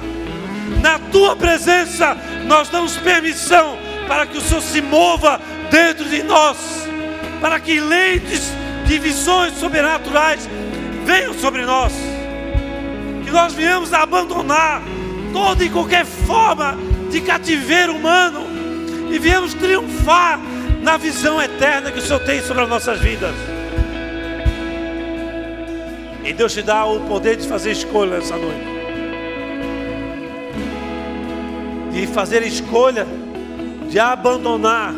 A: Na tua presença nós damos permissão para que o Senhor se mova dentro de nós, para que lentes de visões sobrenaturais venham sobre nós, que nós viemos a abandonar toda e qualquer forma de cativeiro humano e viemos triunfar na visão eterna que o Senhor tem sobre as nossas vidas. E Deus te dá o poder de fazer escolha essa noite. De fazer escolha de abandonar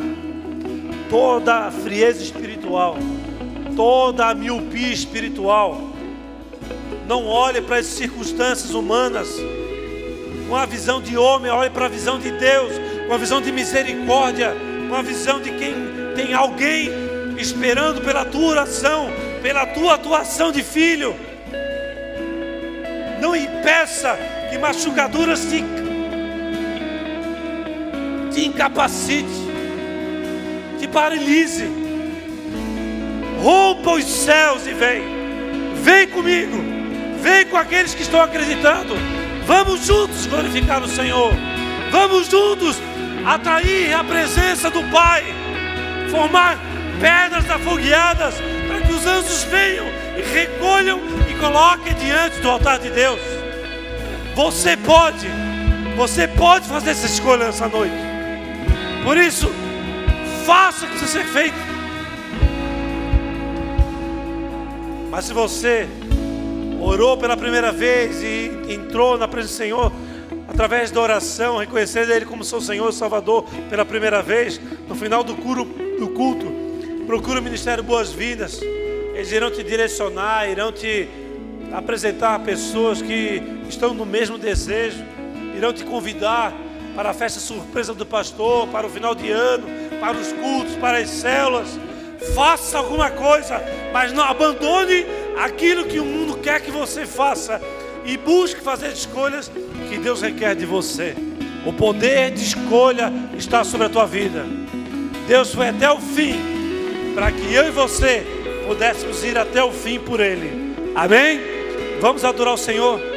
A: toda a frieza espiritual, toda a miopia espiritual. Não olhe para as circunstâncias humanas com a visão de homem, olhe para a visão de Deus, com a visão de misericórdia, com a visão de quem tem alguém esperando pela tua oração, pela tua atuação de filho. Não impeça que machucaduras te, te incapacite, te paralise. Rompa os céus e vem. Vem comigo. Vem com aqueles que estão acreditando. Vamos juntos glorificar o Senhor. Vamos juntos atrair a presença do Pai. Formar pedras afogueadas para que os anjos venham e recolham e coloquem diante do altar de Deus. Você pode, você pode fazer essa escolha nessa noite. Por isso, faça o que precisa ser feito. Mas se você orou pela primeira vez e entrou na presença do Senhor através da oração, reconhecendo Ele como seu Senhor e Salvador pela primeira vez, no final do culto, do culto procura o Ministério Boas-Vindas. Eles irão te direcionar, irão te apresentar pessoas que estão no mesmo desejo, irão te convidar para a festa surpresa do pastor, para o final de ano, para os cultos, para as células. Faça alguma coisa, mas não abandone aquilo que o mundo quer que você faça e busque fazer escolhas que Deus requer de você. O poder de escolha está sobre a tua vida. Deus foi até o fim para que eu e você pudéssemos ir até o fim por Ele. Amém? Vamos adorar o Senhor.